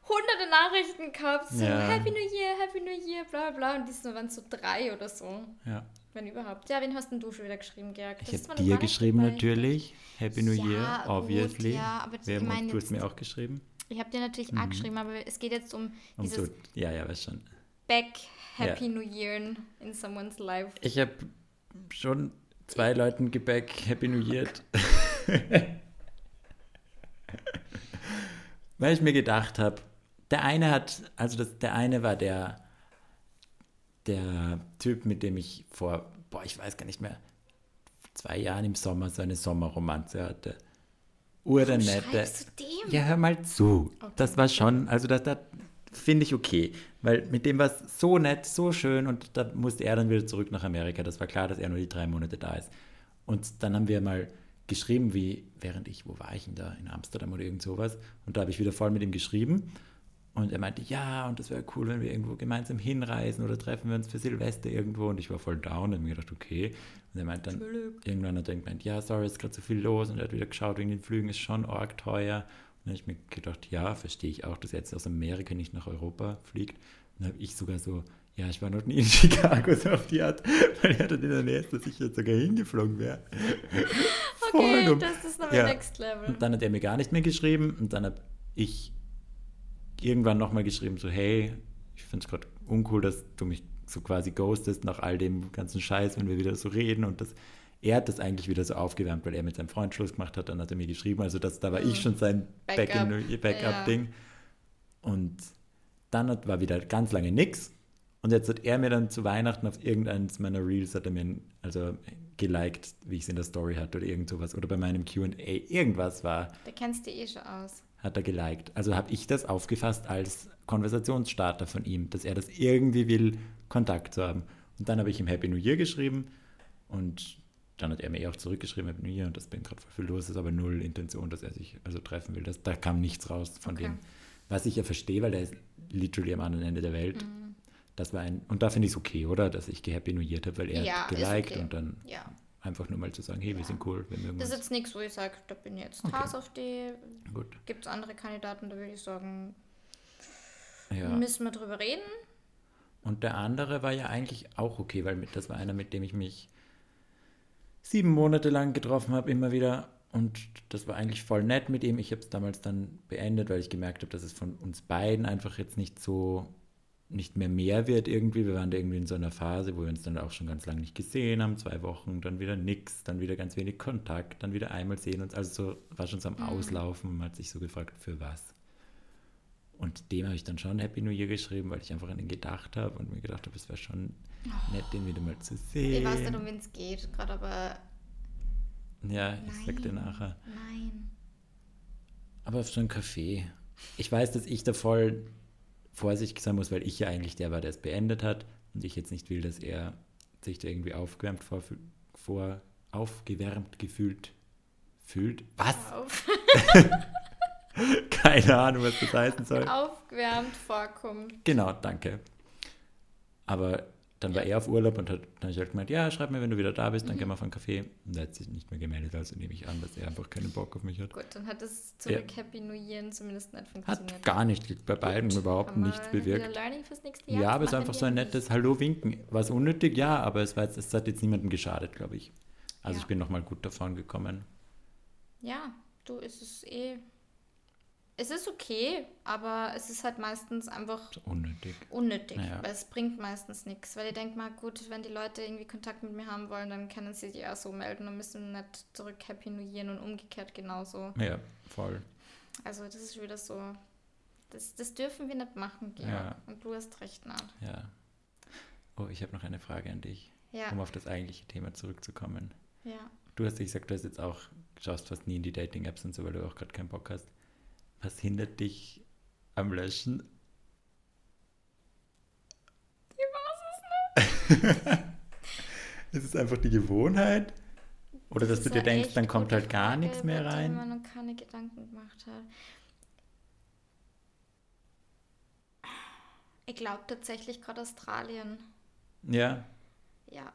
hunderte Nachrichten gehabt, so Ja. Happy New Year, Happy New Year, bla bla, und diesmal waren es so drei oder so, Ja. wenn überhaupt. Ja, wen hast denn du schon wieder geschrieben, Georg? Ich habe dir geschrieben natürlich. Happy New Ja, Year, gut, obviously. ja, aber Wer, ich meine du hast mir auch geschrieben. Ich habe dir natürlich auch geschrieben, aber es geht jetzt um Um dieses so, ja, ja, weiß schon. Back Happy New Year in someone's life. Ich habe schon zwei Leuten geback Happy New Year. <laughs> Weil ich mir gedacht habe, der eine hat, also das, der eine war der, der Typ, mit dem ich vor, boah, ich weiß gar nicht mehr, zwei Jahren im Sommer so eine Sommerromanze hatte. Ur der nette. Schreibst du dem? Ja, hör mal zu. Okay. Das war schon, also das, das finde ich okay. Weil mit dem war es so nett, so schön und da musste er dann wieder zurück nach Amerika. Das war klar, dass er nur die drei Monate da ist. Und dann haben wir mal geschrieben, wie, während ich, wo war ich denn da? In Amsterdam oder irgend sowas. Und da habe ich wieder voll mit ihm geschrieben. Und er meinte, ja, und das wäre cool, wenn wir irgendwo gemeinsam hinreisen oder treffen wir uns für Silvester irgendwo. Und ich war voll down und habe mir gedacht, okay. Und er meinte dann, irgendwann hat er gemeint, ja, sorry, ist gerade so viel los. Und er hat wieder geschaut, wegen den Flügen ist schon arg teuer. Dann habe ich mir gedacht, ja, verstehe ich auch, dass er jetzt aus Amerika nicht nach Europa fliegt. Dann habe ich sogar so, ja, ich war noch nie in <laughs> Chicago, so auf die Art, weil er dann in der Nähe ist, dass ich jetzt sogar hingeflogen wäre. <laughs> Okay, das ist noch Ja. Next Level. Und dann hat er mir gar nicht mehr geschrieben und dann habe ich irgendwann nochmal geschrieben, so hey, ich finde es gerade uncool, dass du mich so quasi ghostest nach all dem ganzen Scheiß, wenn wir wieder so reden und das er hat das eigentlich wieder so aufgewärmt, weil er mit seinem Freund Schluss gemacht hat, dann hat er mir geschrieben, also das, da war Mhm. ich schon sein Backup. Backup-Ding. Und dann hat, war wieder ganz lange nix. Und jetzt hat er mir dann zu Weihnachten auf irgendeines meiner Reels, hat er mir also geliked, wie ich es in der Story hatte oder irgend sowas. Oder bei meinem Q&A, irgendwas war, Da kennst du eh schon aus. hat er geliked. Also habe ich das aufgefasst als Konversationsstarter von ihm, dass er das irgendwie will, Kontakt zu haben. Und dann habe ich ihm Happy New Year geschrieben und dann hat er mir eh auch zurückgeschrieben, Happy New Year, und das bin gerade voll viel los, ist aber null Intention, dass er sich also treffen will. Das, da kam nichts raus von Okay. dem. Was ich ja verstehe, weil er ist literally am anderen Ende der Welt. Das war ein, und da finde ich es okay, oder? Dass ich gehappy New Year habe, weil er Ja, geliked okay. und dann Ja. einfach nur mal zu sagen, hey, wir Ja. sind cool, wir mögen Das ist jetzt nichts, wo ich sage, da bin ich jetzt Okay. Hass auf die. Gut. Gibt es andere Kandidaten, da würde ich sagen, Ja. müssen wir drüber reden. Und der andere war ja eigentlich auch okay, weil mit, das war einer, mit dem ich mich sieben Monate lang getroffen habe, immer wieder. Und das war eigentlich voll nett mit ihm. Ich habe es damals dann beendet, weil ich gemerkt habe, dass es von uns beiden einfach jetzt nicht so, nicht mehr mehr wird irgendwie. Wir waren da irgendwie in so einer Phase, wo wir uns dann auch schon ganz lange nicht gesehen haben, zwei Wochen, dann wieder nix, dann wieder ganz wenig Kontakt, dann wieder einmal sehen uns. Also so war schon so am Auslaufen. Man hat sich so gefragt, für was. Und dem habe ich dann schon Happy New Year geschrieben, weil ich einfach an ihn gedacht habe und mir gedacht habe, es wäre schon nett, den wieder mal zu sehen. Ich weiß nicht, um wen es geht, gerade aber Ja, ich sag dir Nein. nachher. nein. Aber auf so ein Café. Ich weiß, dass ich da voll vorsichtig sein muss, weil ich ja eigentlich der war, der es beendet hat und ich jetzt nicht will, dass er sich da irgendwie aufgewärmt vor, vor aufgewärmt gefühlt fühlt. Was? <laughs> <laughs> Keine Ahnung, was das heißen soll. aufgewärmt vorkommt. Genau, danke. Aber dann war er auf Urlaub und hat, dann ich halt gemeint, ja, schreib mir, wenn du wieder da bist, dann Mhm. gehen wir auf einen Kaffee. Und er hat sich nicht mehr gemeldet, also nehme ich an, dass er einfach keinen Bock auf mich hat. Gut, dann hat es zurück Happy New Year zumindest nicht funktioniert. Hat gar nicht, bei beiden Gut, überhaupt haben nichts bewirkt. Learning fürs nächste Jahr. Ja, aber es ist einfach so ein nicht. nettes Hallo-Winken. War es unnötig? Ja, aber es, war jetzt, es hat jetzt niemandem geschadet, glaube ich. Also Ja. ich bin nochmal gut davon gekommen. Ja, du, ist es eh. Es ist okay, aber es ist halt meistens einfach unnötig. unnötig, Ja. weil es bringt meistens nichts. Weil ich denke mal, gut, wenn die Leute irgendwie Kontakt mit mir haben wollen, dann können sie sich auch so melden und müssen nicht zurück Happy New Year und umgekehrt genauso. Ja, voll. Also das ist wieder so. Das, das dürfen wir nicht machen, Georg. Ja. Und du hast recht, Nat. Ja. Oh, ich habe noch eine Frage an dich, Ja, um auf das eigentliche Thema zurückzukommen. ja. Du hast ja gesagt, du hast jetzt auch, schaust fast nie in die Dating-Apps und so, weil du auch gerade keinen Bock hast. Was hindert dich am Löschen? <laughs> ist es einfach die Gewohnheit? Oder dass Das du ist dir denkst, dann kommt halt gar Frage, nichts mehr rein? man noch keine Gedanken gemacht hat. Ich glaube tatsächlich gerade Australien. Ja, Ja,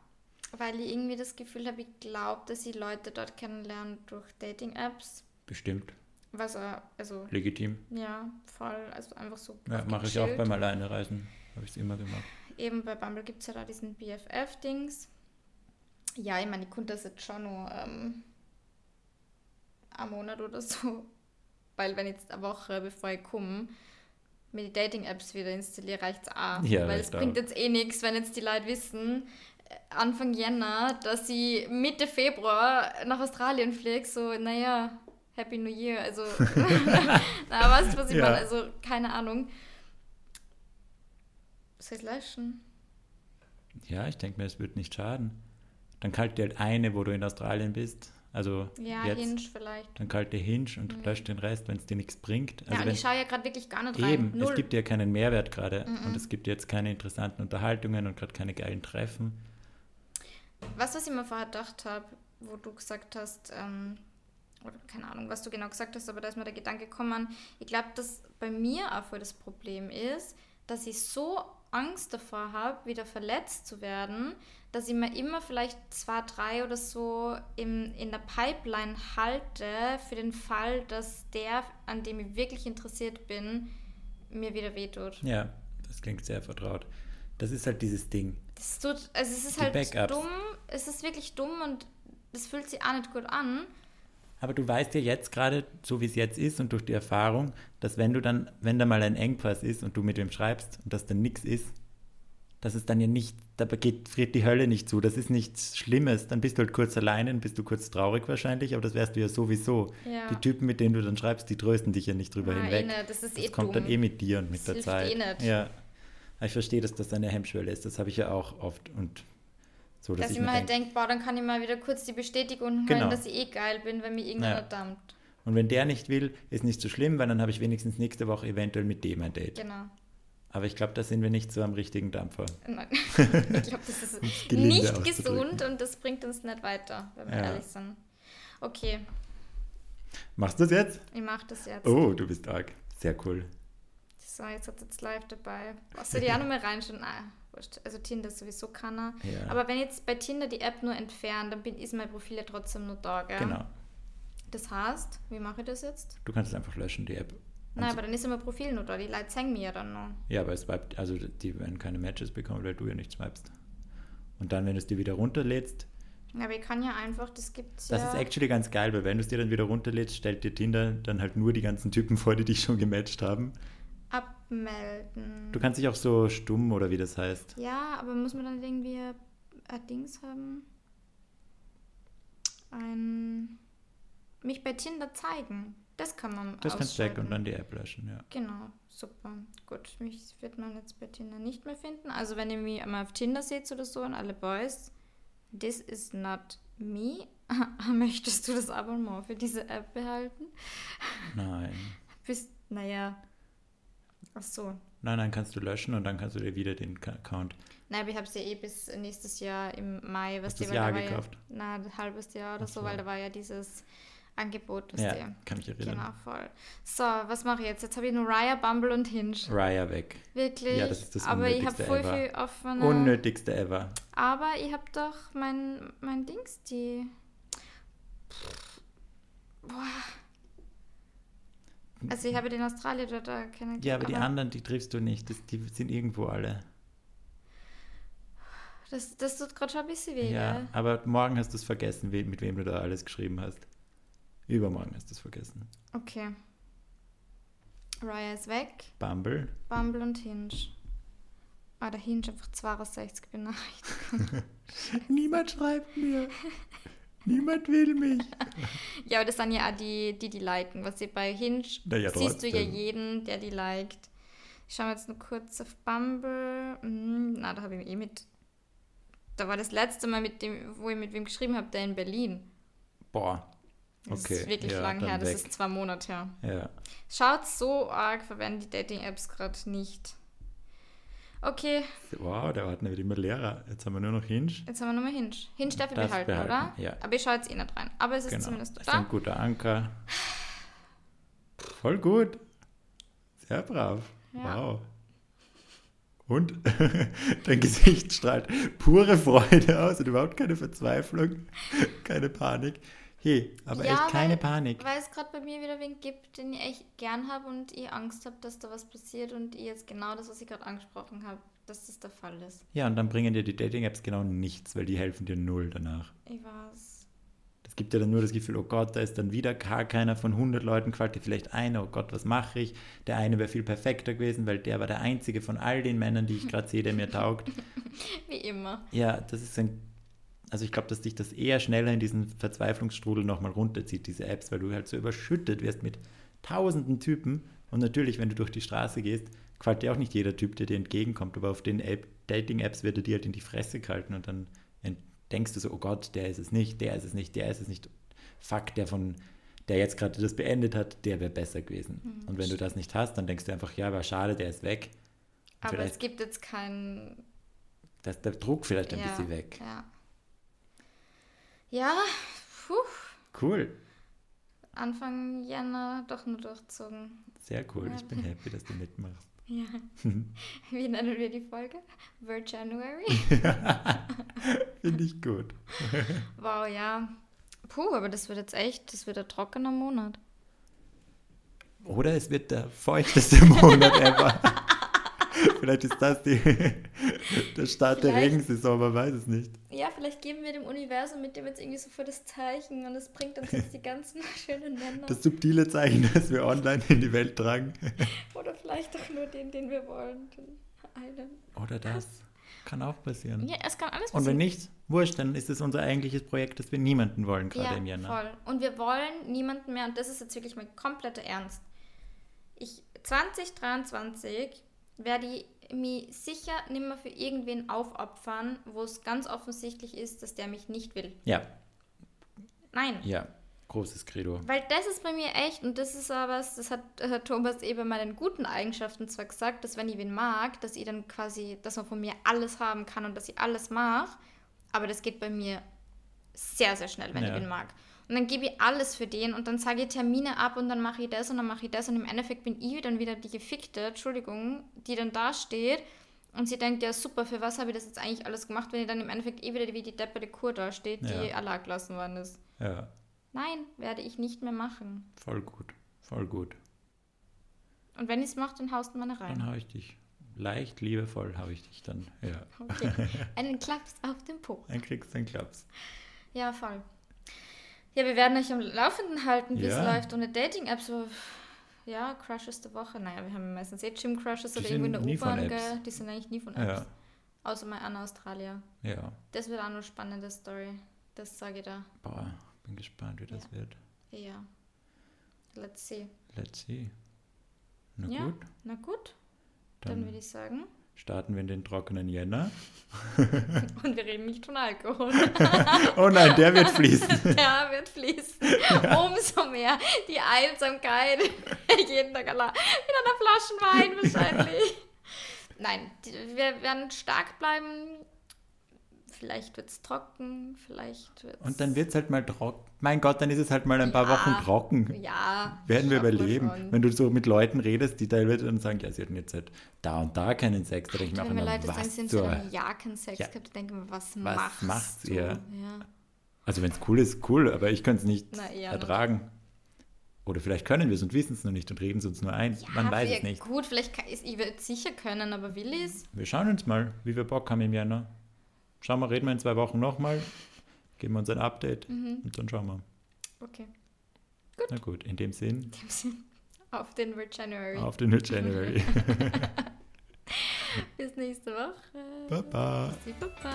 weil ich irgendwie das Gefühl habe, ich glaube, dass ich Leute dort kennenlernen durch Dating-Apps. bestimmt. Was auch, also, Legitim. ja, voll, also einfach so. Ja, mache ich auch beim Alleinereisen. Habe ich es immer gemacht. Eben bei Bumble gibt es ja da diesen BFF-Dings. Ja, ich meine, ich konnte das jetzt schon nur ähm, einen Monat oder so. <laughs> Weil wenn jetzt eine Woche, bevor ich komme, mir die Dating-Apps wieder installiere, reicht es auch. Ja, Weil es auch. bringt jetzt eh nichts, wenn jetzt die Leute wissen, äh, Anfang Jänner, dass sie Mitte Februar nach Australien fliegt, so, naja, Happy New Year, also, <laughs> <laughs> na, weißt du, was ich Ja. meine? Also, keine Ahnung. Soll ich löschen? Ja, ich denke mir, es wird nicht schaden. Dann kalt dir halt eine, wo du in Australien bist. Also Ja, jetzt. Hinge vielleicht. Dann kalt dir Hinge und löscht den Rest, wenn es dir nichts bringt. ja, Also und wenn, ich schaue ja gerade wirklich gar nicht rein. eben, Null. es gibt ja keinen Mehrwert gerade. Mhm. Und es gibt jetzt keine interessanten Unterhaltungen und gerade keine geilen Treffen. Was, was ich mir vorher gedacht habe, wo du gesagt hast, ähm, oder keine Ahnung, was du genau gesagt hast, aber da ist mir der Gedanke gekommen, ich glaube, dass bei mir auch voll das Problem ist, dass ich so Angst davor habe, wieder verletzt zu werden, dass ich mir immer vielleicht zwei, drei oder so im, in der Pipeline halte für den Fall, dass der, an dem ich wirklich interessiert bin, mir wieder wehtut. Ja, das klingt sehr vertraut. Das ist halt dieses Ding. Das tut, also es ist Die halt Backups. dumm, es ist wirklich dumm und das fühlt sich auch nicht gut an. Aber du weißt ja jetzt gerade, so wie es jetzt ist und durch die Erfahrung, dass wenn du dann, wenn da mal ein Engpass ist und du mit wem schreibst und das dann nichts ist, das ist dann ja nicht, da geht, friert die Hölle nicht zu. Das ist nichts Schlimmes. Dann bist du halt kurz alleine, dann bist du kurz traurig wahrscheinlich, aber das wärst du ja sowieso. Ja. Die Typen, mit denen du dann schreibst, die trösten dich ja nicht drüber Ah, hinweg. eh das ist eh kommt dumm. dann eh mit dir und mit Das der Zeit. eh nicht. Ja. Aber ich verstehe, dass das eine Hemmschwelle ist. Das habe ich ja auch oft und so, dass, Dass ich ich mir halt denke, denke, boah, dann kann ich mal wieder kurz die Bestätigung Genau. holen, dass ich eh geil bin, wenn mir irgendeiner Ja. dampft. und wenn der nicht will, ist nicht so schlimm, weil dann habe ich wenigstens nächste Woche eventuell mit dem ein Date. Genau. Aber ich glaube, da sind wir nicht so am richtigen Dampfer. Nein. <laughs> ich glaube, das ist nicht gesund und das bringt uns nicht weiter, wenn wir Ja. ehrlich sind. Okay, Machst du das jetzt? ich mache das jetzt. Oh, du bist arg. Sehr cool. So, jetzt hat jetzt live dabei. Was soll ich auch noch mal reinschauen? Nein, wurscht. Also Tinder ist sowieso keiner. Ja. Aber wenn jetzt bei Tinder die App nur entfernt, dann bin, ist mein Profil ja trotzdem nur da, gell? Genau. Das heißt, wie mache ich das jetzt? Du kannst es einfach löschen, die App. Nein, aber dann ist ja mein Profil nur da. Die Leute zeigen mir ja dann noch. Ja, aber es bleibt, also die werden keine Matches bekommen, weil du ja nichts swipest. Und dann, wenn du es dir wieder runterlädst, Ja, aber ich kann ja einfach, das gibt's das ja. ist actually ganz geil, weil wenn du es dir dann wieder runterlädst, stellt dir Tinder dann halt nur die ganzen Typen vor, die dich schon gematcht haben. Abmelden. Du kannst dich auch so stumm oder wie das heißt. Ja, aber muss man dann irgendwie ein, Dings haben? Ein. Mich bei Tinder zeigen. Das kann man Das kannst du weg und dann die App löschen, ja. Genau, super. Gut, mich wird man jetzt bei Tinder nicht mehr finden. Also wenn ihr mich einmal auf Tinder seht oder so und alle Boys, this is not me. <laughs> Möchtest du das Abonnement für diese App behalten? Nein. Bist, naja. Ach so. Nein, nein, kannst du löschen und dann kannst du dir wieder den Account. Nein, aber ich habe es ja eh bis nächstes Jahr im Mai, was das da Jahr war gekauft? Ja, na, ein halbes Jahr oder so, so. weil da war ja dieses Angebot, was Ja, die. kann mich erinnern. Genau, voll. So, was mache ich jetzt? Jetzt habe ich nur Raya, Bumble und Hinge. Raya weg. Wirklich. Ja, das ist das Aber ich habe Unnötigste voll ever. viel offene. Unnötigste ever. Aber ich habe doch mein, mein Dings, die. Boah. Also ich habe den Australier da kennengelernt. Ja, aber die anderen, die triffst du nicht. Das, die sind irgendwo alle. Das, das tut gerade schon ein bisschen weh, Ja, gell? aber morgen hast du es vergessen, mit wem du da alles geschrieben hast. Übermorgen hast du es vergessen. Okay. Raya ist weg. Bumble. Bumble und Hinge. Ah, der Hinge einfach 62 Benachrichtigungen. <laughs> Niemand schreibt mir. <laughs> Niemand will mich. <laughs> ja, aber das sind ja auch die, die, die liken. Was sie bei Hinge Na ja, siehst du ja trotzdem. jeden, der die liked. Ich schaue jetzt nur kurz auf Bumble. Hm, na, da habe ich eh mit. Da war das letzte Mal, mit dem, wo ich mit wem geschrieben habe, der in Berlin. Boah. Das Okay, ist wirklich ja, lang her, das weg. ist zwei Monate her. Ja. Schaut so arg, verwenden die Dating-Apps gerade nicht. Okay, Wow, der Ordner wird immer leerer. Jetzt haben wir nur noch Hinge. jetzt haben wir nochmal Hinge. Hinge darf ich behalten, behalten, oder? ja. Aber ich schaue jetzt eh nicht rein. Aber es ist Genau. zumindest Das ist da. ein guter Anker. Voll gut. Sehr brav. Ja. Wow. Und <laughs> dein Gesicht strahlt pure Freude aus und überhaupt keine Verzweiflung, keine Panik. Hey, aber Ja, echt keine weil- Panik. Weil es gerade bei mir wieder wen gibt, den ich echt gern habe und ich Angst habe, dass da was passiert und ich jetzt genau das, was ich gerade angesprochen habe, dass das der Fall ist. Ja, und dann bringen dir die Dating-Apps genau nichts, weil die helfen dir null danach. Ich weiß. Das gibt dir dann nur das Gefühl, oh Gott, da ist dann wieder gar keiner von 100 Leuten, gefällt dir vielleicht einer, oh Gott, was mache ich? Der eine wäre viel perfekter gewesen, weil der war der einzige von all den Männern, die ich gerade sehe, der mir taugt. <laughs> Wie immer. Ja, das ist ein, also ich glaube, dass dich das eher schneller in diesen Verzweiflungsstrudel nochmal runterzieht, diese Apps, weil du halt so überschüttet wirst mit tausenden Typen und natürlich, wenn du durch die Straße gehst, gefällt dir auch nicht jeder Typ, der dir entgegenkommt, aber auf den App Dating-Apps wird er dir halt in die Fresse gehalten und dann denkst du so, oh Gott, der ist es nicht, der ist es nicht, der ist es nicht. Fuck, der von, der jetzt gerade das beendet hat, der wäre besser gewesen. und wenn du das nicht hast, dann denkst du einfach, ja, war schade, der ist weg. Aber Vielleicht- es gibt jetzt keinen. Da ist der Druck vielleicht ein ja, bisschen weg. Ja. Ja, puh. Cool. Anfang Jänner doch nur durchzogen. Sehr cool. Ja. Ich bin happy, dass du mitmachst. <laughs> Ja. Wie nennen wir die Folge? Vir January? <laughs> Finde ich gut. <laughs> Wow, ja. Puh, aber das wird jetzt echt, das wird ein trockener Monat. Oder es wird der feuchteste Monat ever. <laughs> Vielleicht ist das die, <laughs> der Start der Vielleicht. Regensaison, man weiß es nicht. Ja, vielleicht geben wir dem Universum mit dem jetzt irgendwie so voll das Zeichen und es bringt uns jetzt die ganzen <laughs> schönen Männer. Das subtile Zeichen, das wir online in die Welt tragen. Oder vielleicht doch nur den, den wir wollen. Den einen. Oder das. Kann auch passieren. Ja, es kann alles Und passieren. wenn nicht, wurscht, dann ist es unser eigentliches Projekt, das wir niemanden wollen, gerade ja, im Jänner. voll. Und wir wollen niemanden mehr, und das ist jetzt wirklich mein kompletter Ernst. Ich, 2023 werde ich mich sicher nicht mehr für irgendwen aufopfern, wo es ganz offensichtlich ist, dass der mich nicht will. Ja, Nein. ja, großes Credo. Weil das ist bei mir echt, und das ist aber was, das hat äh, Thomas eben bei meinen guten Eigenschaften zwar gesagt, dass wenn ich wen mag, dass ich dann quasi, dass man von mir alles haben kann und dass ich alles mache, aber das geht bei mir sehr, sehr schnell, wenn Ja. ich wen mag. Und dann gebe ich alles für den und dann sage ich Termine ab und dann mache ich das und dann mache ich das und im Endeffekt bin ich dann wieder die Gefickte, Entschuldigung, die dann da steht und sie denkt, ja super, für was habe ich das jetzt eigentlich alles gemacht, wenn ich dann im Endeffekt eh wieder wie die depperte Kur da steht, die Ja. allein gelassen worden ist. Ja, Nein, werde ich nicht mehr machen. voll gut, voll gut. Und wenn ich es mache, dann haust du meine rein. Dann hau ich dich, leicht liebevoll hau ich dich dann, ja. Okay. <laughs> Einen Klaps auf den Po. Dann kriegst du einen Klaps. Ja, voll. Ja, wir werden euch am Laufenden halten, wie es Ja. läuft ohne Dating-Apps. Ja, Crushes der Woche. Naja, wir haben meistens eh Gym-Crushes oder irgendwo in der U-Bahn. Gell? Die sind eigentlich nie von Apps. Ja, Außer mal Anna Australier. ja. Das wird auch eine spannende Story. Das sage ich da. Boah, bin gespannt, wie das wird. Ja. Let's see. Let's see. Na Ja. gut, Na gut, dann, dann würde ich sagen. Starten wir in den trockenen Jänner. <laughs> Und wir reden nicht von Alkohol. <laughs> Oh nein, der wird fließen. <laughs> Der wird fließen. Umso mehr die Einsamkeit. Jeden Tag. Mit einer Flasche Wein wahrscheinlich. Nein, die, wir werden stark bleiben. Vielleicht wird es trocken, vielleicht wird Und dann wird es halt mal trocken. Mein Gott, dann ist es halt mal ein paar Ja. Wochen trocken. Ja. Werden wir überleben. schon. Wenn du so mit Leuten redest, die teilweise dann sagen, ja, sie hatten jetzt halt da und da keinen Sex, da denke ich mir auch immer, Leute sagen, was sie haben seit einem Jahr keinen Sex Ja. gehabt, denke ich mir, was, Was machst macht's du? ihr? Ja. Also wenn es cool ist, cool, aber ich könnte es nicht Na, ertragen. Oder vielleicht können wir es und wissen es noch nicht und reden es uns nur ein. Ja, Man weiß wir- es nicht. Gut, vielleicht kann, ich ich würde sicher können, aber will ich es? Wir schauen uns mal, wie wir Bock haben im Januar. Schauen wir, reden wir in zwei Wochen nochmal, geben wir uns ein Update Mhm. und dann schauen wir. Okay. Na gut, in dem Sinn, In dem Sinn, Auf den January. auf den January. <laughs> Bis nächste Woche. Baba. Bussi, Baba.